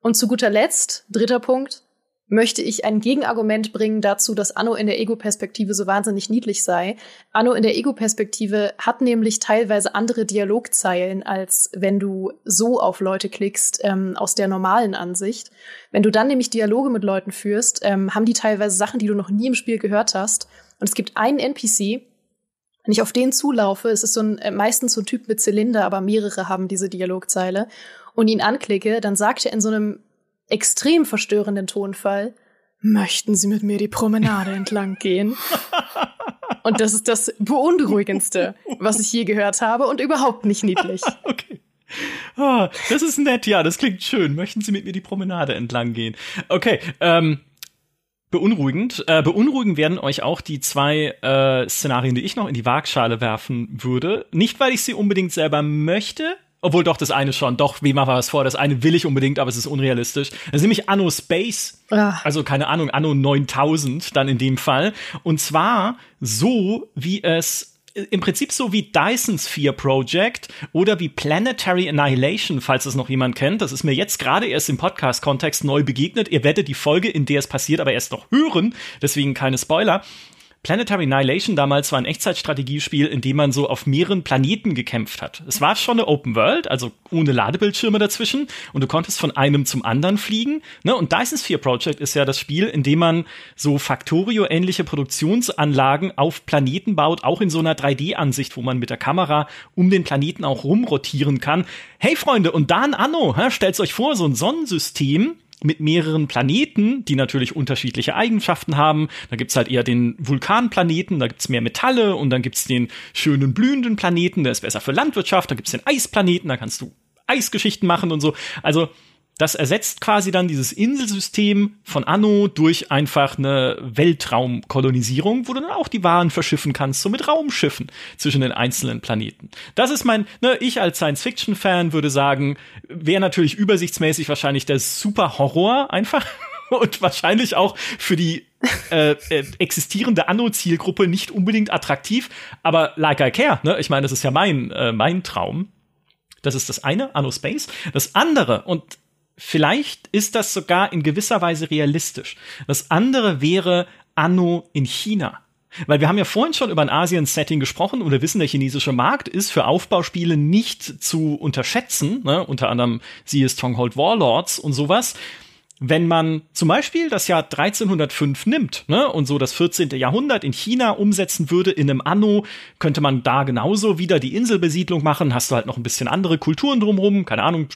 Und zu guter Letzt, dritter Punkt, möchte ich ein Gegenargument bringen dazu, dass Anno in der Ego-Perspektive so wahnsinnig niedlich sei. Anno in der Ego-Perspektive hat nämlich teilweise andere Dialogzeilen, als wenn du so auf Leute klickst ähm, aus der normalen Ansicht. Wenn du dann nämlich Dialoge mit Leuten führst, ähm, haben die teilweise Sachen, die du noch nie im Spiel gehört hast. Und es gibt einen NPC, wenn ich auf den zulaufe, es ist so ein, äh, meistens so ein Typ mit Zylinder, aber mehrere haben diese Dialogzeile, und ihn anklicke, dann sagt er in so einem extrem verstörenden Tonfall, möchten Sie mit mir die Promenade entlang gehen? Und das ist das Beunruhigendste, was ich je gehört habe und überhaupt nicht niedlich. okay. Ah, das ist nett, ja, das klingt schön. Möchten Sie mit mir die Promenade entlang gehen? Okay, ähm, beunruhigend. Äh, beunruhigen werden euch auch die zwei äh, Szenarien, die ich noch in die Waagschale werfen würde. Nicht, weil ich sie unbedingt selber möchte, obwohl doch das eine schon, doch, wie machen wir was vor? Das eine will ich unbedingt, aber es ist unrealistisch. Das ist nämlich Anno Space. Ach. Also keine Ahnung, Anno 9000 dann in dem Fall. Und zwar so, wie es im Prinzip so wie Dyson Sphere Project oder wie Planetary Annihilation, falls es noch jemand kennt. Das ist mir jetzt gerade erst im Podcast-Kontext neu begegnet. Ihr werdet die Folge, in der es passiert, aber erst noch hören. Deswegen keine Spoiler. Planetary Annihilation damals war ein Echtzeitstrategiespiel, in dem man so auf mehreren Planeten gekämpft hat. Es war schon eine Open World, also ohne Ladebildschirme dazwischen und du konntest von einem zum anderen fliegen. Ne? Und Dyson Sphere Project ist ja das Spiel, in dem man so Factorio-ähnliche Produktionsanlagen auf Planeten baut, auch in so einer 3D-Ansicht, wo man mit der Kamera um den Planeten auch rumrotieren kann. Hey Freunde, und da ein Anno, stellt euch vor, so ein Sonnensystem, mit mehreren Planeten, die natürlich unterschiedliche Eigenschaften haben. Da gibt's halt eher den Vulkanplaneten, da gibt's mehr Metalle und dann gibt's den schönen blühenden Planeten, der ist besser für Landwirtschaft, da gibt's den Eisplaneten, da kannst du Eisgeschichten machen und so. Also das ersetzt quasi dann dieses Inselsystem von Anno durch einfach eine Weltraumkolonisierung, wo du dann auch die Waren verschiffen kannst, so mit Raumschiffen zwischen den einzelnen Planeten. Das ist mein, ne, ich als Science-Fiction-Fan würde sagen, wäre natürlich übersichtsmäßig wahrscheinlich der super Horror einfach und wahrscheinlich auch für die äh, äh, existierende Anno-Zielgruppe nicht unbedingt attraktiv, aber like I care, ne? Ich meine, das ist ja mein, äh, mein Traum. Das ist das eine, Anno Space. Das andere, und vielleicht ist das sogar in gewisser Weise realistisch. Das andere wäre Anno in China. Weil wir haben ja vorhin schon über ein Asien-Setting gesprochen und wir wissen, der chinesische Markt ist für Aufbauspiele nicht zu unterschätzen. Ne? Unter anderem siehe Stronghold Warlords und sowas wenn man zum Beispiel das Jahr 1305 nimmt ne, und so das 14. Jahrhundert in China umsetzen würde in einem Anno, könnte man da genauso wieder die Inselbesiedlung machen. Hast du halt noch ein bisschen andere Kulturen drumherum. Keine Ahnung,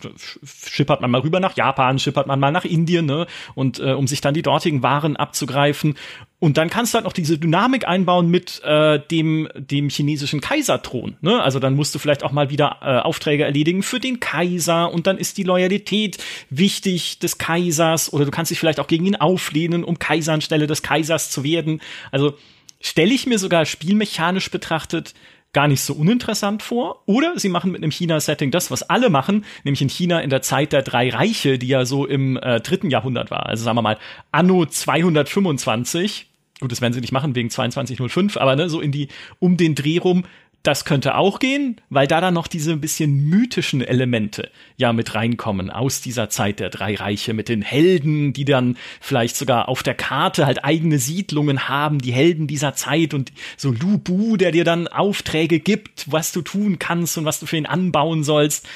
schippert man mal rüber nach Japan, schippert man mal nach Indien, ne, und äh, um sich dann die dortigen Waren abzugreifen. Und dann kannst du halt noch diese Dynamik einbauen mit äh, dem, dem chinesischen Kaiserthron. Ne? Also dann musst du vielleicht auch mal wieder äh, Aufträge erledigen für den Kaiser und dann ist die Loyalität wichtig des Kaisers oder du kannst dich vielleicht auch gegen ihn auflehnen, um Kaiser anstelle des Kaisers zu werden. Also stelle ich mir sogar spielmechanisch betrachtet gar nicht so uninteressant vor. Oder sie machen mit einem China-Setting das, was alle machen, nämlich in China in der Zeit der drei Reiche, die ja so im äh, dritten Jahrhundert war. Also sagen wir mal, Anno 225 Gut, das werden sie nicht machen wegen 2205, aber ne, so in die, um den Dreh rum, das könnte auch gehen, weil da dann noch diese ein bisschen mythischen Elemente ja mit reinkommen aus dieser Zeit der drei Reiche mit den Helden, die dann vielleicht sogar auf der Karte halt eigene Siedlungen haben, die Helden dieser Zeit und so Lubu, der dir dann Aufträge gibt, was du tun kannst und was du für ihn anbauen sollst.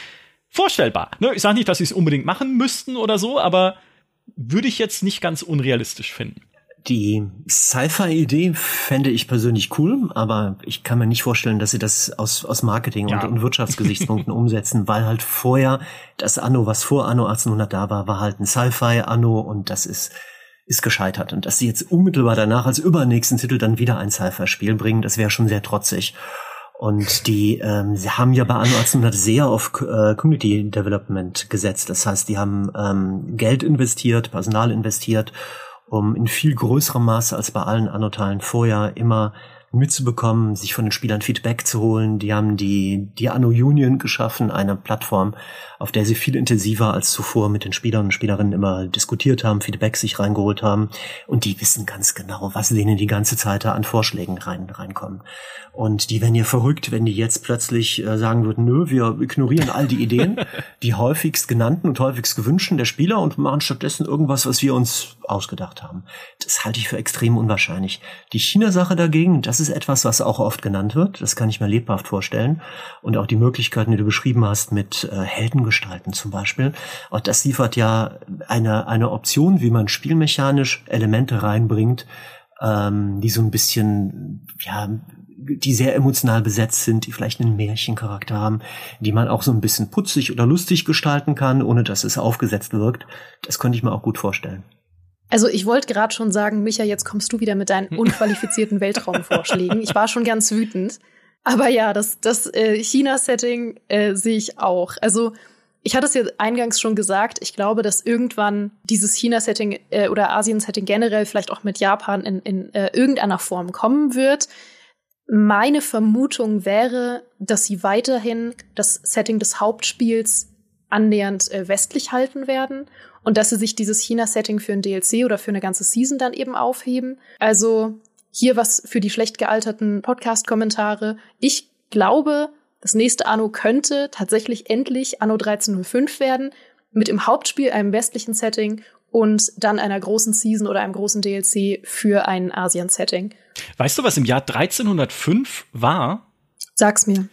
Vorstellbar. Ne? Ich sage nicht, dass sie es unbedingt machen müssten oder so, aber würde ich jetzt nicht ganz unrealistisch finden. Die Sci-Fi-Idee fände ich persönlich cool, aber ich kann mir nicht vorstellen, dass sie das aus, aus Marketing- ja. und, und Wirtschaftsgesichtspunkten umsetzen, weil halt vorher das Anno, was vor Anno 1800 da war, war halt ein Sci-Fi-Anno und das ist, ist gescheitert. Und dass sie jetzt unmittelbar danach als übernächsten Titel dann wieder ein Sci-Fi-Spiel bringen, das wäre schon sehr trotzig. Und die ähm, sie haben ja bei Anno 1800 sehr auf äh, Community Development gesetzt. Das heißt, die haben ähm, Geld investiert, Personal investiert um in viel größerem Maße als bei allen Annotalen vorher immer mitzubekommen, sich von den Spielern Feedback zu holen. Die haben die, die Anno Union geschaffen, eine Plattform, auf der sie viel intensiver als zuvor mit den Spielern und Spielerinnen immer diskutiert haben, Feedback sich reingeholt haben. Und die wissen ganz genau, was denen die ganze Zeit da an Vorschlägen rein, reinkommen. Und die wären ja verrückt, wenn die jetzt plötzlich äh, sagen würden, nö, wir ignorieren all die Ideen, die häufigst genannten und häufigst gewünschten der Spieler und machen stattdessen irgendwas, was wir uns ausgedacht haben. Das halte ich für extrem unwahrscheinlich. Die China-Sache dagegen, das ist etwas, was auch oft genannt wird. Das kann ich mir lebhaft vorstellen. Und auch die Möglichkeiten, die du beschrieben hast mit äh, Heldengestalten zum Beispiel. Auch das liefert ja eine, eine Option, wie man spielmechanisch Elemente reinbringt, ähm, die so ein bisschen, ja, die sehr emotional besetzt sind, die vielleicht einen Märchencharakter haben, die man auch so ein bisschen putzig oder lustig gestalten kann, ohne dass es aufgesetzt wirkt. Das könnte ich mir auch gut vorstellen. Also ich wollte gerade schon sagen, Micha, jetzt kommst du wieder mit deinen unqualifizierten Weltraumvorschlägen. Ich war schon ganz wütend. Aber ja, das, das äh, China-Setting äh, sehe ich auch. Also ich hatte es ja eingangs schon gesagt, ich glaube, dass irgendwann dieses China-Setting äh, oder Asien-Setting generell vielleicht auch mit Japan in, in äh, irgendeiner Form kommen wird. Meine Vermutung wäre, dass sie weiterhin das Setting des Hauptspiels annähernd äh, westlich halten werden und dass sie sich dieses China-Setting für ein DLC oder für eine ganze Season dann eben aufheben. Also hier was für die schlecht gealterten Podcast-Kommentare. Ich glaube, das nächste Anno könnte tatsächlich endlich Anno 1305 werden, mit im Hauptspiel einem westlichen Setting und dann einer großen Season oder einem großen DLC für ein Asien-Setting. Weißt du, was im Jahr 1305 war? Sag's mir.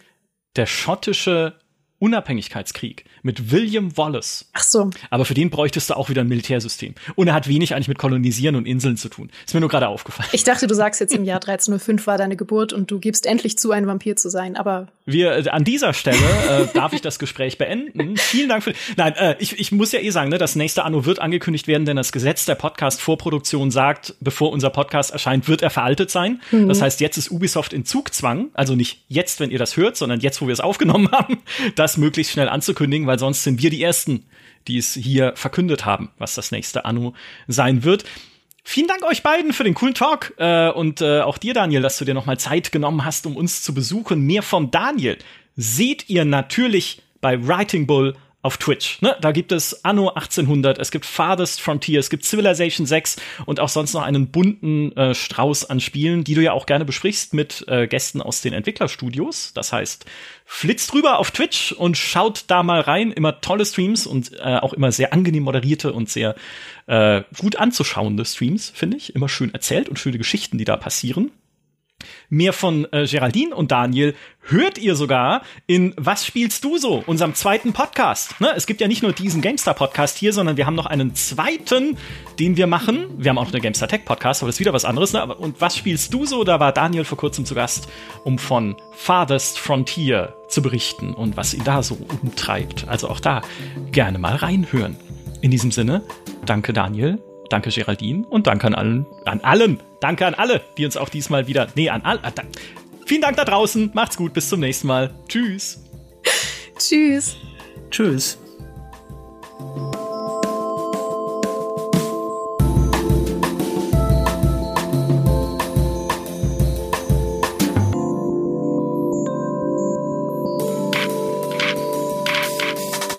Der schottische Unabhängigkeitskrieg mit William Wallace. Ach so. Aber für den bräuchtest du auch wieder ein Militärsystem. Und er hat wenig eigentlich mit Kolonisieren und Inseln zu tun. Ist mir nur gerade aufgefallen. Ich dachte, du sagst jetzt im Jahr 1305 war deine Geburt und du gibst endlich zu, ein Vampir zu sein. Aber wir äh, an dieser Stelle äh, darf ich das Gespräch beenden. Vielen Dank für. Nein, äh, ich, ich muss ja eh sagen, ne, das nächste Anno wird angekündigt werden, denn das Gesetz der Podcast-Vorproduktion sagt, bevor unser Podcast erscheint, wird er veraltet sein. Mhm. Das heißt, jetzt ist Ubisoft in Zugzwang, also nicht jetzt, wenn ihr das hört, sondern jetzt, wo wir es aufgenommen haben, das möglichst schnell anzukündigen, weil sonst sind wir die Ersten, die es hier verkündet haben, was das nächste Anno sein wird. Vielen Dank euch beiden für den coolen Talk äh, und äh, auch dir, Daniel, dass du dir nochmal Zeit genommen hast, um uns zu besuchen. Mehr von Daniel seht ihr natürlich bei Writing Bull auf Twitch. Ne? Da gibt es Anno 1800, es gibt Farthest Frontier, es gibt Civilization 6 und auch sonst noch einen bunten äh, Strauß an Spielen, die du ja auch gerne besprichst mit äh, Gästen aus den Entwicklerstudios. Das heißt, flitzt rüber auf Twitch und schaut da mal rein. Immer tolle Streams und äh, auch immer sehr angenehm moderierte und sehr äh, gut anzuschauende Streams, finde ich. Immer schön erzählt und schöne Geschichten, die da passieren. Mehr von äh, Geraldine und Daniel hört ihr sogar in Was spielst du so? unserem zweiten Podcast. Ne? Es gibt ja nicht nur diesen GameStar-Podcast hier, sondern wir haben noch einen zweiten, den wir machen. Wir haben auch eine GameStar Tech-Podcast, aber das ist wieder was anderes. Ne? Und Was spielst du so? Da war Daniel vor kurzem zu Gast, um von Farthest Frontier zu berichten und was ihn da so umtreibt. Also auch da gerne mal reinhören. In diesem Sinne, danke Daniel, Danke Geraldine und danke an allen, an allen, danke an alle, die uns auch diesmal wieder, nee, an alle. Ah, vielen Dank da draußen, macht's gut, bis zum nächsten Mal. Tschüss. Tschüss. Tschüss.